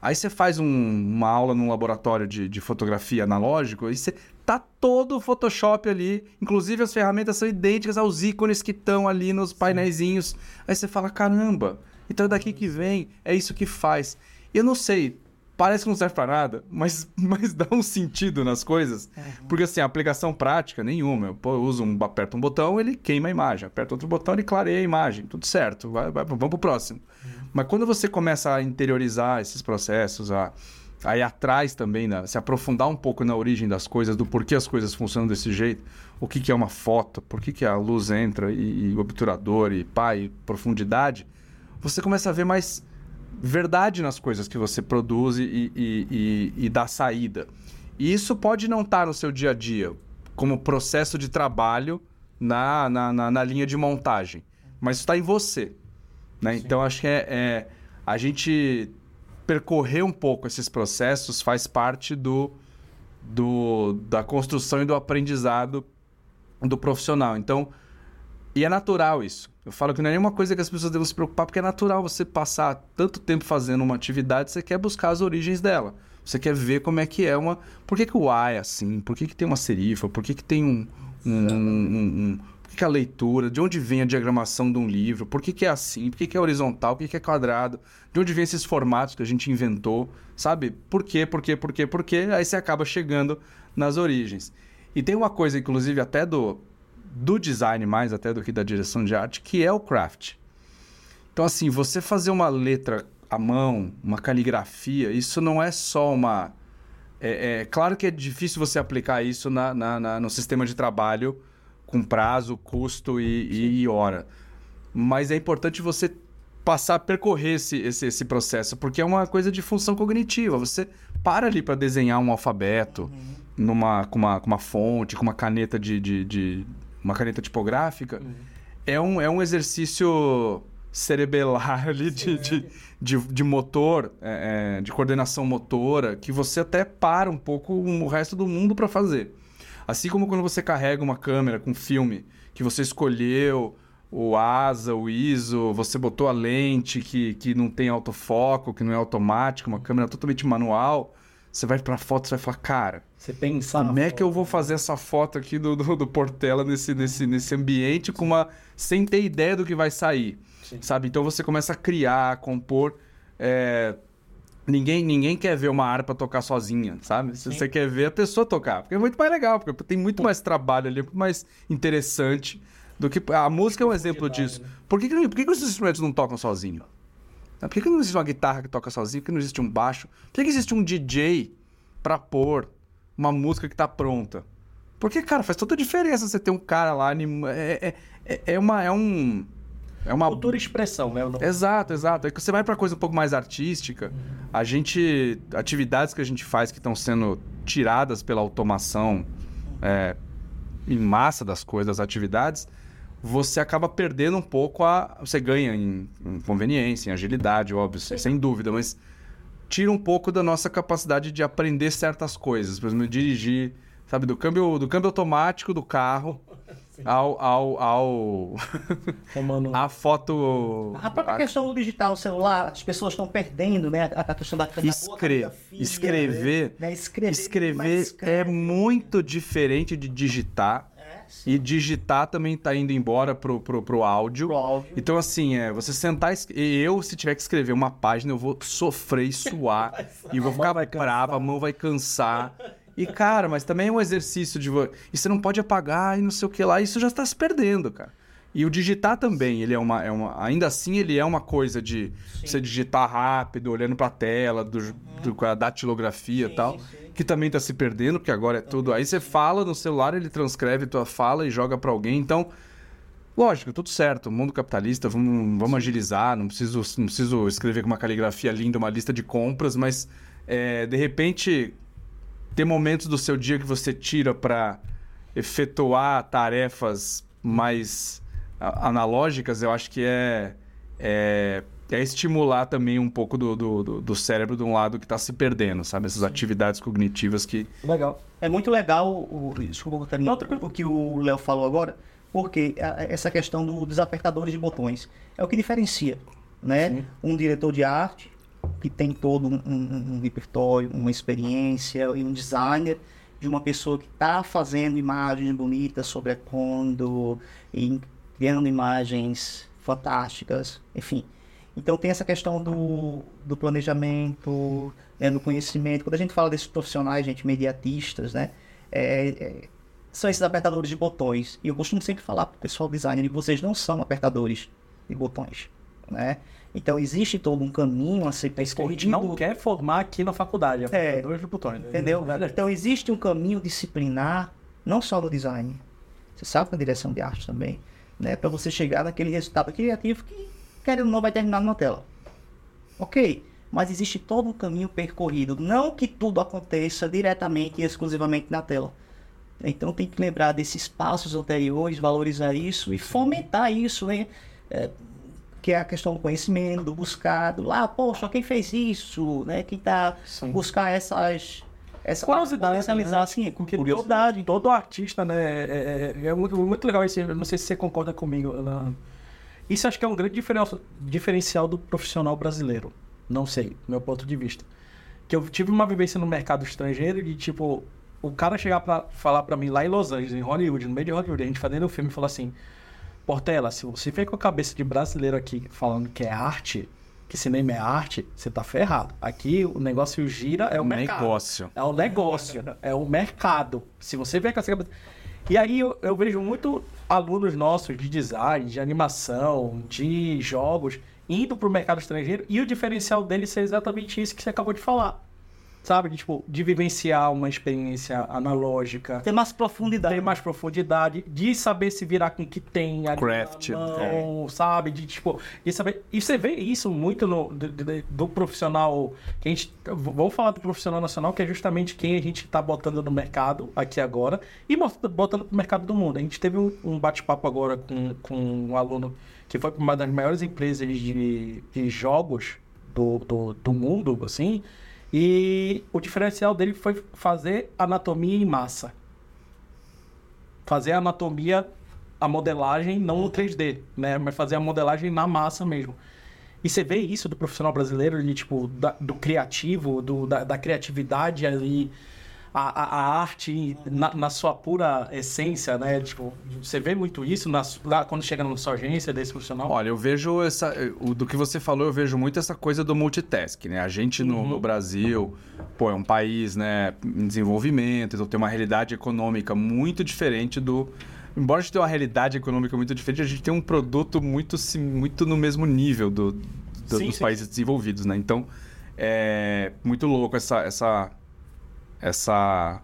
Aí você faz um, uma aula num laboratório de, de fotografia analógico e você tá todo o Photoshop ali. Inclusive as ferramentas são idênticas aos ícones que estão ali nos painéis. Aí você fala, caramba, então daqui que vem, é isso que faz. Eu não sei, parece que não serve para nada, mas, mas dá um sentido nas coisas. Uhum. Porque assim, a aplicação prática nenhuma. Eu, eu uso um, aperto um botão, ele queima a imagem. Aperta outro botão, ele clareia a imagem. Tudo certo, vai, vai, vamos pro próximo. Uhum. Mas quando você começa a interiorizar esses processos, a, a ir atrás também, né? se aprofundar um pouco na origem das coisas, do porquê as coisas funcionam desse jeito, o que, que é uma foto, por que, que a luz entra e, e obturador e e profundidade, você começa a ver mais verdade nas coisas que você produz e, e, e, e dá saída. E isso pode não estar tá no seu dia a dia, como processo de trabalho na, na, na, na linha de montagem, mas está em você. Né? Então, acho que é, é, a gente percorrer um pouco esses processos faz parte do, do, da construção e do aprendizado do profissional. Então, e é natural isso. Eu falo que não é nenhuma coisa que as pessoas devem se preocupar, porque é natural você passar tanto tempo fazendo uma atividade, você quer buscar as origens dela. Você quer ver como é que é uma. Por que, que o A é assim? Por que, que tem uma serifa? Por que, que tem um. um, um, um por que, que a leitura? De onde vem a diagramação de um livro? Por que, que é assim? Por que, que é horizontal? Por que, que é quadrado? De onde vem esses formatos que a gente inventou? Sabe? Por quê? Por quê? Por quê? Por quê? Aí você acaba chegando nas origens. E tem uma coisa, inclusive, até do do design mais até do que da direção de arte, que é o craft. Então, assim, você fazer uma letra à mão, uma caligrafia, isso não é só uma. É, é claro que é difícil você aplicar isso na, na, na, no sistema de trabalho com prazo, custo e, e, hora. Mas é importante você passar a percorrer esse, esse, esse, processo, porque é uma coisa de função cognitiva. Você para ali para desenhar um alfabeto uhum. numa, com, uma, com uma fonte, com uma caneta de, de, de uma caneta tipográfica. Uhum. É, um, é um exercício cerebelar ali de, de, de, de, motor, é, é, de coordenação motora, que você até para um pouco o resto do mundo para fazer. Assim como quando você carrega uma câmera com filme que você escolheu o asa, o ISO, você botou a lente que, que não tem autofoco, que não é automático, uma câmera totalmente manual. Você vai pra foto e vai falar, cara, você pensa como é que eu vou fazer essa foto aqui do, do, do, Portela nesse, nesse, nesse ambiente com uma sem ter ideia do que vai sair, Sim. sabe? Então você começa a criar, a compor. É... Ninguém, ninguém quer ver uma harpa tocar sozinha, sabe? Se você quer ver a pessoa tocar, porque é muito mais legal, porque tem muito mais trabalho ali, muito mais interessante do que a música é um exemplo disso. Né? Por que, por que, que os instrumentos não tocam sozinho? Por que, que não existe uma guitarra que toca sozinho? Por que não existe um baixo? Por que, que existe um DJ para pôr uma música que tá pronta? Porque, cara, faz toda a diferença você ter um cara lá anim... é, é, é, uma é um é uma cultura expressão, né? Exato, exato. É que você vai para coisa um pouco mais artística, uhum. a gente atividades que a gente faz que estão sendo tiradas pela automação é, em massa das coisas, das atividades, você acaba perdendo um pouco a. Você ganha em, em conveniência, em agilidade, óbvio, Sim. sem dúvida, mas tira um pouco da nossa capacidade de aprender certas coisas. Por exemplo, dirigir, sabe, do câmbio, do câmbio automático do carro ao. ao, ao... a foto. A própria a... questão do digital, celular, as pessoas estão perdendo, né? A questão da, Escre... Escrever. Né? Escrever, escrever é muito diferente de digitar. E digitar também tá indo embora pro, pro, pro, áudio. pro áudio. Então, assim, é, você sentar. E eu, se tiver que escrever uma página, eu vou sofrer e suar. e vou ficar brava, a mão vai cansar. E, cara, mas também é um exercício de. E você não pode apagar e não sei o que lá. Isso já está se perdendo, cara. E o digitar também, ele é uma, é uma. Ainda assim, ele é uma coisa de sim. você digitar rápido, olhando para a tela, do, uhum. do, com a datilografia e tal. Sim que também está se perdendo, porque agora é tudo. Aí você fala no celular, ele transcreve tua fala e joga para alguém. Então, lógico, tudo certo. Mundo capitalista, vamos, vamos agilizar. Não preciso, não preciso escrever com uma caligrafia linda uma lista de compras, mas é, de repente ter momentos do seu dia que você tira para efetuar tarefas mais analógicas, eu acho que é, é é estimular também um pouco do, do, do cérebro de um lado que está se perdendo, sabe? Essas atividades cognitivas que. Legal. É muito legal o, desculpa, o que o Léo falou agora, porque essa questão dos desapertadores de botões é o que diferencia, né? Sim. Um diretor de arte que tem todo um, um, um repertório, uma experiência e um designer de uma pessoa que está fazendo imagens bonitas sobre a Kondo e criando imagens fantásticas, enfim. Então tem essa questão do, do planejamento, é, do conhecimento. Quando a gente fala desses profissionais, gente, imediatistas, né? É, é, são esses apertadores de botões. E eu costumo sempre falar para o pessoal designer que vocês não são apertadores de botões, né? Então existe todo um caminho a ser percorrido. não quer formar aqui na faculdade, apertadores é, de botões. Né? Entendeu? Então existe um caminho disciplinar, não só no design. Você sabe na direção de arte também, né? Para você chegar naquele resultado criativo que querendo ou não vai terminar numa tela. Ok, mas existe todo um caminho percorrido. Não que tudo aconteça diretamente e exclusivamente na tela. Então tem que lembrar desses passos anteriores, valorizar isso e fomentar isso, né? É, que é a questão do conhecimento, do buscado. Lá, poxa, quem fez isso, né? Quem tá buscar essas essa curiosidade, né? assim, com curiosidade. Todo, todo artista, né? É, é, é muito, muito legal isso. Não sei se você concorda comigo. Isso acho que é um grande diferencial do profissional brasileiro. Não sei, do meu ponto de vista. Que eu tive uma vivência no mercado estrangeiro de tipo, o cara chegar para falar para mim lá em Los Angeles, em Hollywood, no meio de Hollywood, a gente fazendo o um filme, falou assim: Portela, se você vem com a cabeça de brasileiro aqui falando que é arte, que cinema é arte, você tá ferrado. Aqui o negócio gira, é o, o mercado. negócio. É o negócio, é o mercado. Se você vem com essa cabeça. E aí eu, eu vejo muito alunos nossos de design, de animação, de jogos, indo para o mercado estrangeiro e o diferencial deles ser exatamente isso que você acabou de falar. Sabe? De, tipo, de vivenciar uma experiência analógica. Tem mais profundidade. Ter mais profundidade, de saber se virar com o que tem ali Craft, mão, sabe? De, tipo, de saber... E você vê isso muito no, do, do- do profissional que a gente... Vamos falar do profissional nacional, que é justamente quem a gente tá botando no mercado aqui agora e mostra- botando pro mercado do mundo. A gente teve um, um bate-papo agora com, com um aluno que foi para uma das maiores empresas de, de jogos do, do, do mundo, assim, e o diferencial dele foi fazer anatomia em massa. Fazer a anatomia, a modelagem, não no 3D, né? Mas fazer a modelagem na massa mesmo. E você vê isso do profissional brasileiro, de, tipo, da- do criativo, do, da, da criatividade ali, a, a arte na, na sua pura essência, né? Tipo, você vê muito isso na, lá quando chega na sua agência desse profissional. Olha, eu vejo essa. O, do que você falou, eu vejo muito essa coisa do multitask, né? A gente no, no Brasil, pô, é um país, né, em desenvolvimento, então tem uma realidade econômica muito diferente do. Embora a gente tenha uma realidade econômica muito diferente, a gente tem um produto muito, muito no mesmo nível do, do- Sim, dos sim. países desenvolvidos, né? Então, é muito louco essa, essa, essa,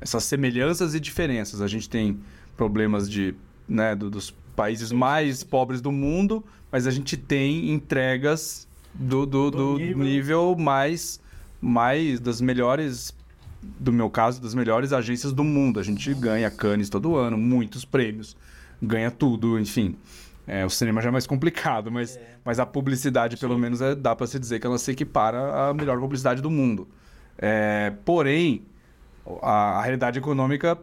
essas semelhanças e diferenças. A gente tem problemas de, né, do- dos países mais pobres do mundo, mas a gente tem entregas do, do, Do do nível- nível mais, mais das melhores, do meu caso, das melhores agências do mundo. A gente ganha Cannes todo ano, muitos prêmios, ganha tudo, enfim. É, o cinema já é mais complicado, mas, mas a publicidade, pelo menos, é, dá para se dizer que ela se equipara à melhor publicidade do mundo. É, porém, a, a realidade econômica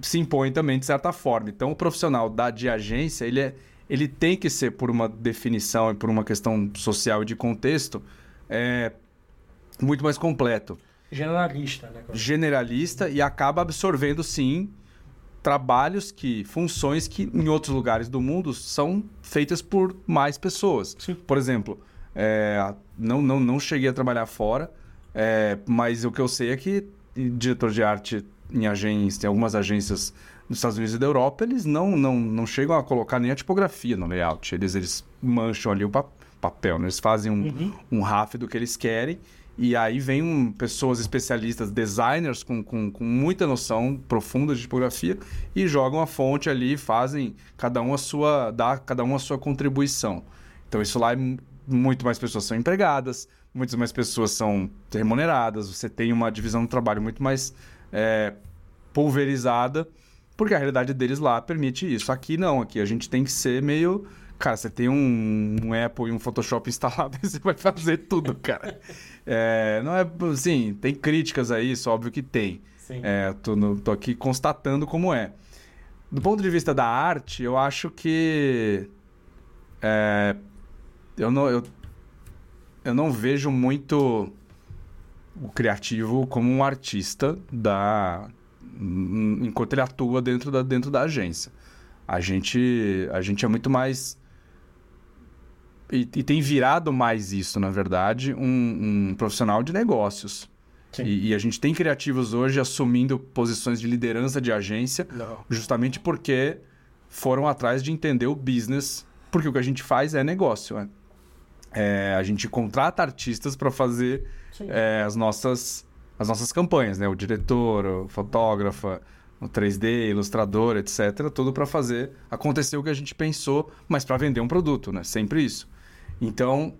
se impõe também de certa forma. Então, o profissional da de agência, ele, é, ele tem que ser, por uma definição e por uma questão social e de contexto, é, muito mais completo Generalista, né? generalista e acaba absorvendo sim trabalhos que funções que em outros lugares do mundo são feitas por mais pessoas. Sim. Por exemplo, é, não, não, não cheguei a trabalhar fora, é, mas o que eu sei é que diretor de arte em agências, tem algumas agências nos Estados Unidos e da Europa, eles não, não, não chegam a colocar nem a tipografia no layout. Eles, eles mancham ali o pa- papel, né? eles fazem um, um RAF do que eles querem. E aí vem um, pessoas especialistas, designers com, com, com muita noção profunda de tipografia e jogam a fonte ali, fazem cada um a sua, dá cada um a sua contribuição. Então isso lá é mu- muito mais pessoas são empregadas, muitas mais pessoas são remuneradas, você tem uma divisão do trabalho muito mais é, pulverizada, porque a realidade deles lá permite isso. Aqui não, aqui a gente tem que ser meio. Cara, você tem um, um Apple e um Photoshop instalado e você vai fazer tudo, cara. É, não é assim, tem críticas a isso, óbvio que tem. Sim. É, tô, no- tô aqui constatando como é. Do ponto de vista da arte, eu acho que. é, eu, não, eu, eu não vejo muito o criativo como um artista da em- enquanto ele atua dentro da, dentro da agência. A gente, a gente é muito mais. E, e tem virado mais isso, na verdade, um, um profissional de negócios. E, e a gente tem criativos hoje assumindo posições de liderança de agência, Não. justamente porque foram atrás de entender o business, porque o que a gente faz é negócio. né? É, a gente contrata artistas para fazer é, as, nossas, as nossas campanhas, né? O diretor, o fotógrafa, o 3D, ilustrador, etc. Tudo para fazer acontecer o que a gente pensou, mas para vender um produto, né? Sempre isso. Então,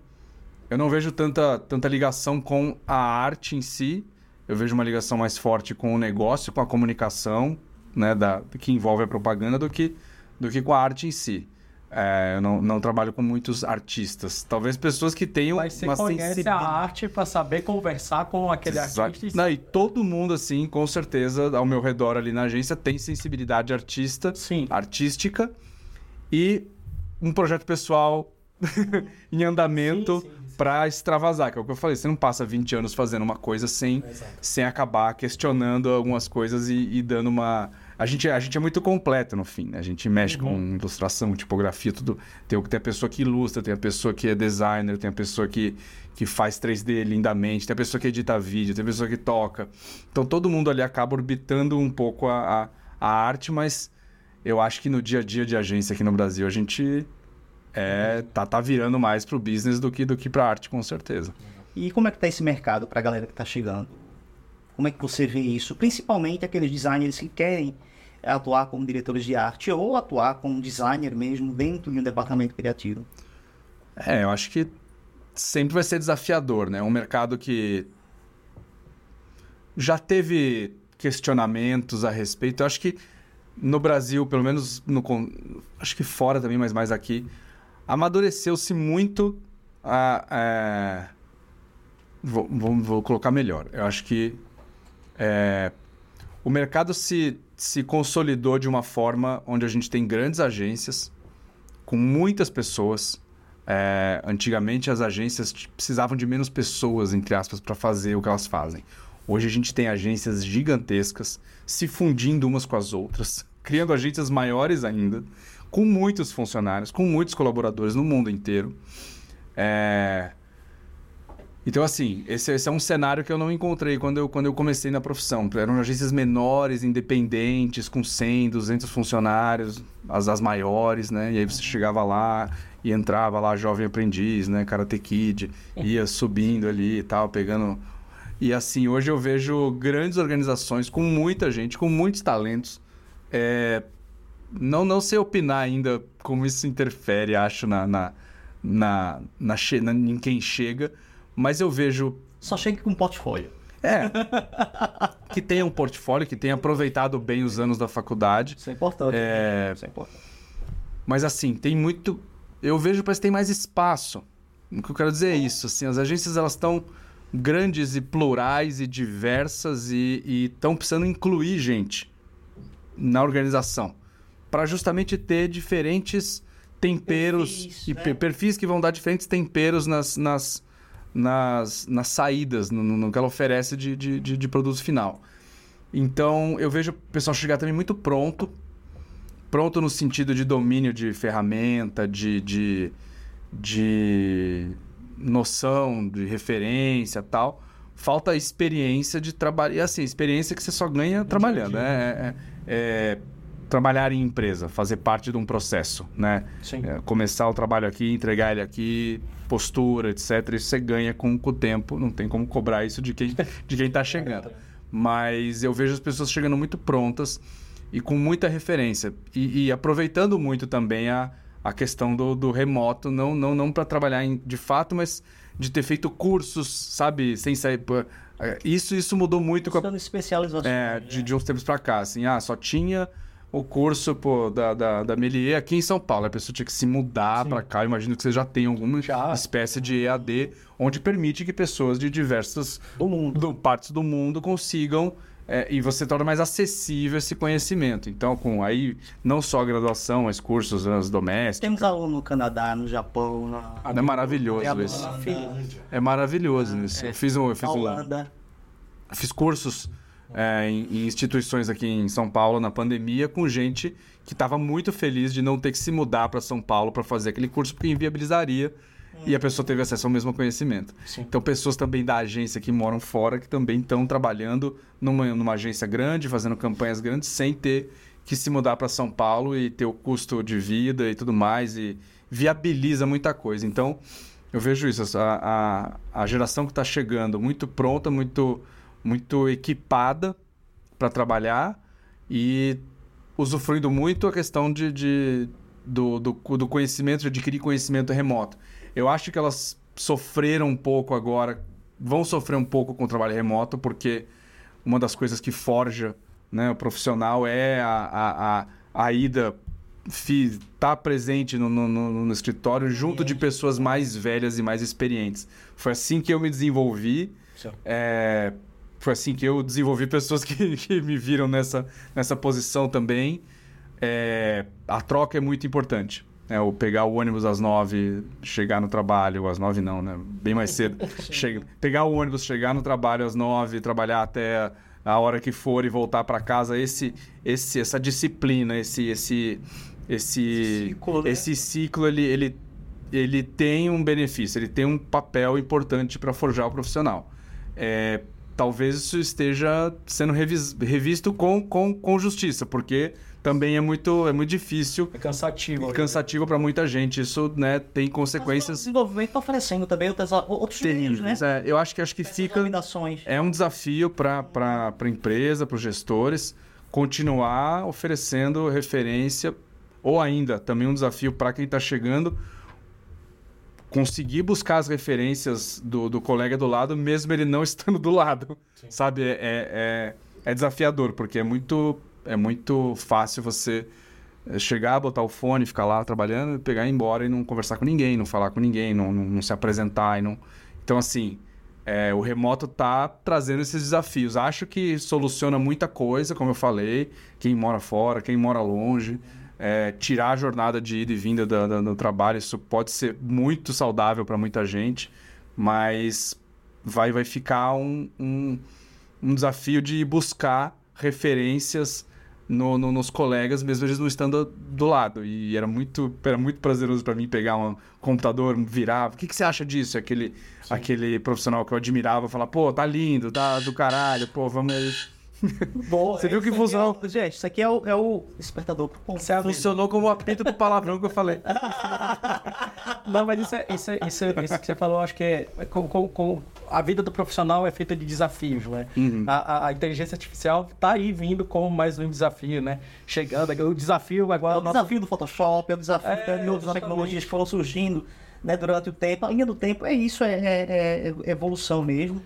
eu não vejo tanta, tanta ligação com a arte em si. Eu vejo uma ligação mais forte com o negócio, com a comunicação, né? Da, que envolve a propaganda, do que, do que com a arte em si. É, eu não, não trabalho com muitos artistas. Talvez pessoas que tenham Mas você uma conhece a arte pra saber conversar com aquele Exa- artista. Não, e todo mundo, assim, com certeza, ao meu redor ali na agência, tem sensibilidade artista, Sim. artística e um projeto pessoal em andamento para extravasar, que é o que eu falei. Você não passa 20 anos fazendo uma coisa sem, Exato. sem acabar questionando algumas coisas e, e dando uma. A gente, a gente é muito completo no fim, né? A gente mexe Uhum. com ilustração, tipografia, tudo. Tem, tem a pessoa que ilustra, tem a pessoa que é designer, tem a pessoa que, que faz 3D lindamente, tem a pessoa que edita vídeo, tem a pessoa que toca. Então todo mundo ali acaba orbitando um pouco a, a, a arte, mas eu acho que no dia a dia de agência aqui no Brasil a gente é, tá, tá virando mais pro business do que, do que pra arte, com certeza. E como é que tá esse mercado para a galera que está chegando? Como é que você vê isso? Principalmente aqueles designers que querem atuar como diretores de arte ou atuar como designer mesmo dentro de um departamento criativo. É, eu acho que sempre vai ser desafiador, né? Um mercado que já teve questionamentos a respeito. Eu acho que no Brasil, pelo menos no acho que fora também, mas mais aqui, amadureceu-se muito a, a vou, vou, vou, colocar melhor. Eu acho que é, o mercado se, se consolidou de uma forma onde a gente tem grandes agências com muitas pessoas. É, antigamente as agências precisavam de menos pessoas, entre aspas, para fazer o que elas fazem. Hoje a gente tem agências gigantescas se fundindo umas com as outras, criando agências maiores ainda, com muitos funcionários, com muitos colaboradores no mundo inteiro. É... Então, assim, esse, esse, é um cenário que eu não encontrei quando eu, quando eu comecei na profissão. Eram agências menores, independentes, com 100, 200 funcionários, as, as maiores, né? E aí você chegava lá e entrava lá, jovem aprendiz, né? Karate Kid, ia subindo ali e tal, pegando e assim, hoje eu vejo grandes organizações com muita gente, com muitos talentos. É, não, não sei opinar ainda como isso interfere, acho, na, na, na, na, na em quem chega, mas eu vejo. Só chega com um portfólio. É. que tenha um portfólio, que tenha aproveitado bem os anos da faculdade. Isso é importante. É... Isso é importante. Mas assim, tem muito. Eu vejo parece que tem mais espaço. O que eu quero dizer é isso. Assim, as agências elas estão grandes e plurais e diversas e estão precisando incluir gente na organização para justamente ter diferentes temperos perfis, e né? perfis que vão dar diferentes temperos nas, nas, nas, nas saídas, no, no, que ela oferece de, de, de, de produto final. Então, eu vejo o pessoal chegar também muito pronto, pronto no sentido de domínio de ferramenta, de, de, de noção de referência tal. Falta experiência de trabalhar. E assim, experiência que você só ganha trabalhando. Né? É, é, é, trabalhar em empresa, fazer parte de um processo, né? É, começar o trabalho aqui, entregar ele aqui, postura, etc. Isso você ganha com, com o tempo. Não tem como cobrar isso de quem de quem está chegando. Mas eu vejo as pessoas chegando muito prontas e com muita referência. E, e aproveitando muito também a, a questão do, do remoto, não, não, não para trabalhar em, de fato, mas de ter feito cursos, sabe, sem sair. É, isso, isso mudou muito com a. especialização. É, de, de uns tempos para cá, assim, ah, só tinha o curso pô, da, da, da Melier aqui em São Paulo. A pessoa tinha que se mudar para cá. Eu imagino que você já tem alguma já. espécie de EAD onde permite que pessoas de diversas do mundo. Do, partes do mundo consigam é, e você torna mais acessível esse conhecimento. Então, com aí não só a graduação, mas cursos domésticos. Temos aluno no Canadá, no Japão, na... é maravilhoso é isso. É maravilhoso ah, isso. É. Eu fiz um, eu fiz. Um, fiz cursos é, em, em, instituições aqui em São Paulo na pandemia com gente que estava muito feliz de não ter que se mudar para São Paulo para fazer aquele curso porque inviabilizaria e a pessoa teve acesso ao mesmo conhecimento. Sim. Então, pessoas também da agência que moram fora, que também estão trabalhando numa, numa agência grande, fazendo campanhas grandes, sem ter que se mudar para São Paulo e ter o custo de vida e tudo mais, e viabiliza muita coisa. Então, eu vejo isso, a, a, a geração que está chegando muito pronta, muito, muito equipada para trabalhar e usufruindo muito a questão de, de do, do, do conhecimento, de adquirir conhecimento remoto. Eu acho que elas sofreram um pouco agora, vão sofrer um pouco com o trabalho remoto, porque uma das coisas que forja né, o profissional é a, a, a, a ida estar tá presente no, no, no, escritório junto de pessoas mais velhas e mais experientes. Foi assim que eu me desenvolvi. É, foi assim que eu desenvolvi pessoas que, que me viram nessa, nessa posição também. É, a troca é muito importante. É, o pegar o ônibus às nove, chegar no trabalho, às nove não, né? Bem mais cedo. Chega, pegar o ônibus, chegar no trabalho às nove, trabalhar até a hora que for e voltar para casa, esse, esse, essa disciplina, esse, esse, esse, ciclo, né? esse ciclo ele, ele, ele tem um benefício, ele tem um papel importante para forjar o profissional. É, talvez isso esteja sendo revis- revisto com, com, com justiça, porque também é muito, é muito difícil É cansativo. e cansativo para muita gente. Isso né, tem Mas o consequências desenvolvimento está oferecendo também outras, outros meios, né? É, eu acho que acho que fica é um desafio para a empresa, para os gestores, continuar oferecendo referência, ou ainda também um desafio para quem está chegando, conseguir buscar as referências do, do colega do lado, mesmo ele não estando do lado. Sabe? É, é, é desafiador, porque é muito, é muito fácil você eh, chegar, botar o fone, ficar lá trabalhando, pegar e ir embora e não conversar com ninguém, não falar com ninguém, não, não, não se apresentar. E não... Então, assim, é, o remoto tá trazendo esses desafios. Acho que soluciona muita coisa, como eu falei, quem mora fora, quem mora longe. É, tirar a jornada de ida e vinda da- da- do trabalho, isso pode ser muito saudável para muita gente, mas vai, vai ficar um, um, um desafio de buscar referências no- no- nos colegas, mesmo eles não estando do lado. E era muito, era muito prazeroso para mim pegar um computador, virar. O que, que você acha disso? Aquele, aquele profissional que eu admirava falar, pô, tá lindo, tá do caralho, pô, vamos. Boa, Você viu que aqui funcionou? é o- gente, isso aqui é o, é o despertador. Pô, Funcionou como o apito do palavrão que eu falei. Não, mas isso, é, isso, é, isso, é- isso que você falou, acho que é. é com, com- com- a vida do profissional é feita de desafios, né? Uhum. A, a- a inteligência artificial tá aí vindo como mais um desafio, né? Chegando, o desafio É agora. o desafio do Photoshop, é o desafio É, de outras tecnologias que foram surgindo né, durante o tempo. A linha do tempo é isso, é, é- é evolução mesmo.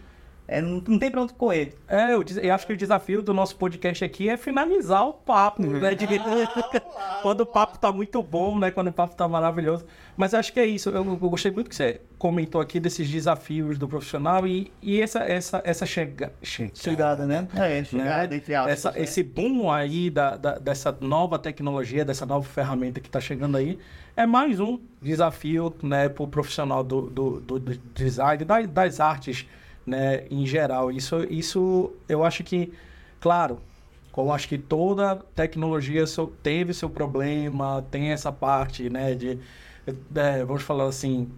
É, não, não tem pra onde correr. É, eu, eu acho que o desafio do nosso podcast aqui é finalizar o papo, né? De- Quando o papo tá muito bom, né? Quando o papo tá maravilhoso. Mas acho que é isso. Eu, eu gostei muito que você comentou aqui desses desafios do profissional e, e essa, essa, essa chega, che- Chegada, né? É, chegada, entre aspas. essa, né? esse boom aí da, da- dessa nova tecnologia, dessa nova ferramenta que está chegando aí, é mais um desafio né, para o profissional do, do, do- do design, da- das artes né, em geral. Isso, isso eu acho que, claro, como acho que toda tecnologia teve seu problema, tem essa parte né, de, é, vamos falar assim,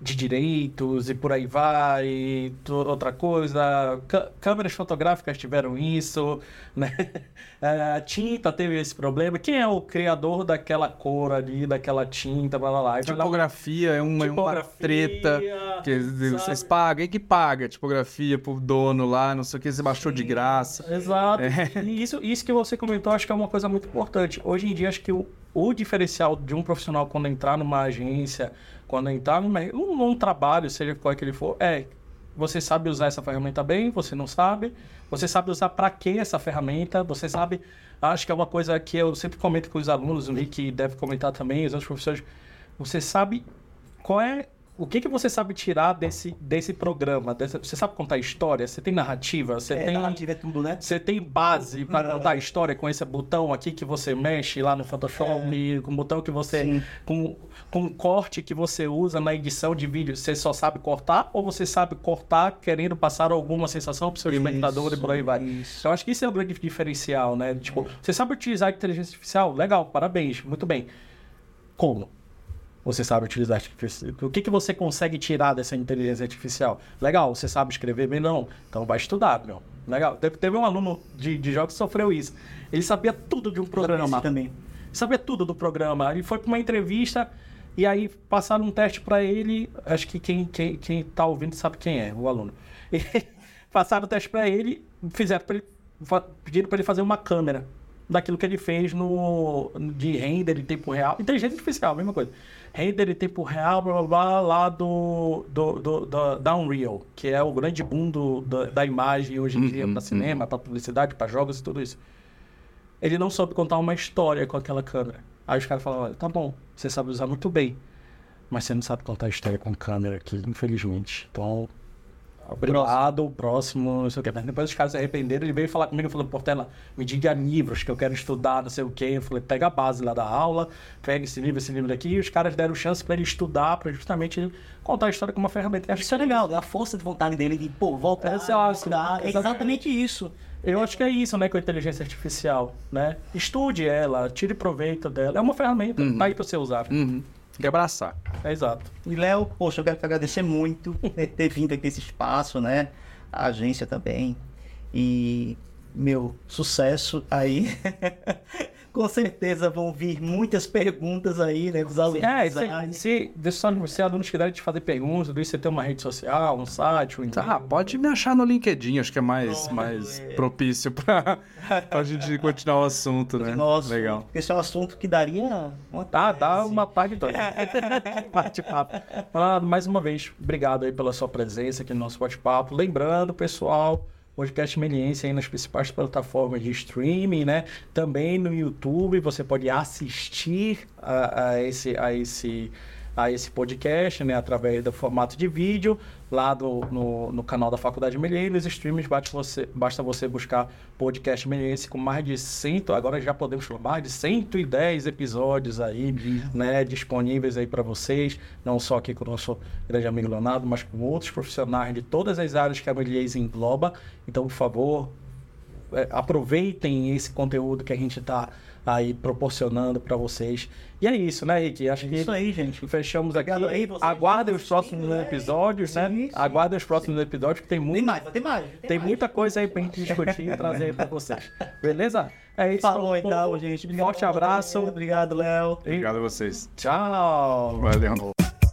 de direitos e por aí vai, e outra coisa. Cá- câmeras fotográficas tiveram isso, né? A tinta teve esse problema. Quem é o criador daquela cor ali, daquela tinta, blá blá blá? Tipografia é uma, é uma Tipografia, treta que vocês pagam. E que paga tipografia pro dono lá, não sei o que, você baixou de graça. Exato. É. E isso, isso que você comentou, acho que é uma coisa muito importante. Hoje em dia, acho que o, o diferencial de um profissional quando entrar numa agência, quando entrar num, num trabalho, seja qual que ele for, é você sabe usar essa ferramenta bem, você não sabe. Você sabe usar para que essa ferramenta, você sabe. Acho que é uma coisa que eu sempre comento com os alunos, o Rick deve comentar também, os outros professores. Você sabe qual é. O que, que você sabe tirar desse, desse programa? dessa- você sabe contar história? Você tem narrativa? Você É, tem. narrativa é tudo, né? Você tem base para contar a história com esse botão aqui que você mexe lá no Photoshop, com o botão que você. Sim. Com, com o corte que você usa na edição de vídeo. Você só sabe cortar ou você sabe cortar querendo passar alguma sensação para o seu espectador e por aí vai? isso. Eu acho que isso é o grande diferencial, né? Tipo, você sabe utilizar a inteligência artificial? Legal, parabéns, muito bem. Como? Você sabe utilizar artificial? O que, que você consegue tirar dessa inteligência artificial? Legal, você sabe escrever bem? Não. Então vai estudar, meu. Legal. Teve, um aluno de, de jogos que sofreu isso. Ele sabia tudo de um programa. também. Sabia tudo do programa. Ele foi para uma entrevista e aí passaram um teste para ele. Acho que quem, quem, quem tá ouvindo sabe quem é, o aluno. E passaram o teste para ele, fizeram para ele, pediram para ele fazer uma câmera daquilo que ele fez no de render em tempo real. Inteligência artificial, mesma coisa. Render em tempo real, blá blá blá, lá do, do, do, do- da Unreal, que é o grande boom do, da, da imagem hoje em dia Uhum, para cinema, para publicidade, para jogos e tudo isso ele não soube contar uma história com aquela câmera. Aí os caras falaram, olha, tá bom, você sabe usar muito bem, mas você não sabe contar a história com câmera aqui, infelizmente. Então, obrigado, próximo, não sei o que. Mas depois os caras se arrependeram, ele veio falar comigo, falou, Portela, me diga livros que eu quero estudar, não sei o que. Eu falei, pega a base lá da aula, pega esse livro, esse livro aqui, e os caras deram chance para ele estudar, para justamente contar a história com uma ferramenta. Acho Isso é legal, a força de vontade dele de, pô, voltar, é a- estudar. É exatamente isso. Eu acho que é isso, né, com a inteligência artificial, né? Estude ela, tire proveito dela. É uma ferramenta, tá aí pra você usar. Uhum. Tem que abraçar. É exato. E Léo, poxa, eu quero te agradecer muito por ter vindo aqui nesse espaço, né? a agência também. E meu sucesso aí. Com certeza vão vir muitas perguntas aí, né, dos alunos. É, se, se, deixa só, se alunos quiserem te fazer perguntas, Luiz, você tem uma rede social, um site, um e-mail. Ah, pode me achar no LinkedIn, acho que é mais, mais é. propício pra, pra gente continuar o assunto, né? Nossa, Legal. porque esse é um assunto que daria uma Tá, dá uma parte de dois. Bate-papo. Mais uma vez, obrigado aí pela sua presença aqui no nosso bate-papo. Lembrando, pessoal, podcast Meliense aí nas principais plataformas de streaming, né? Também no YouTube, você pode assistir a, a esse, a esse a esse podcast, né, através do formato de vídeo, lá do, no, no canal da Faculdade Melier, nos streams basta você, basta você buscar podcast Meliense com mais de 100, agora já podemos falar, mais de 110 episódios aí, né, disponíveis aí para vocês, não só aqui com o nosso grande amigo Leonardo, mas com outros profissionais de todas as áreas que a Melier engloba, então, por favor, é, aproveitem esse conteúdo que a gente está aí proporcionando para vocês. E é isso, né, Rick? Acho que Isso aí, gente. fechamos aqui. Obrigado aí, vocês Aguardem os próximos né? episódios, né? Sim, sim. Aguardem os próximos episódios, que tem, Tem muito, mais, vai ter mais. tem mais. muita coisa aí pra gente discutir e trazer para vocês. Beleza? É isso. Falou então, gente. Forte abraço. Obrigado, Léo. Obrigado a vocês. Tchau. Valeu.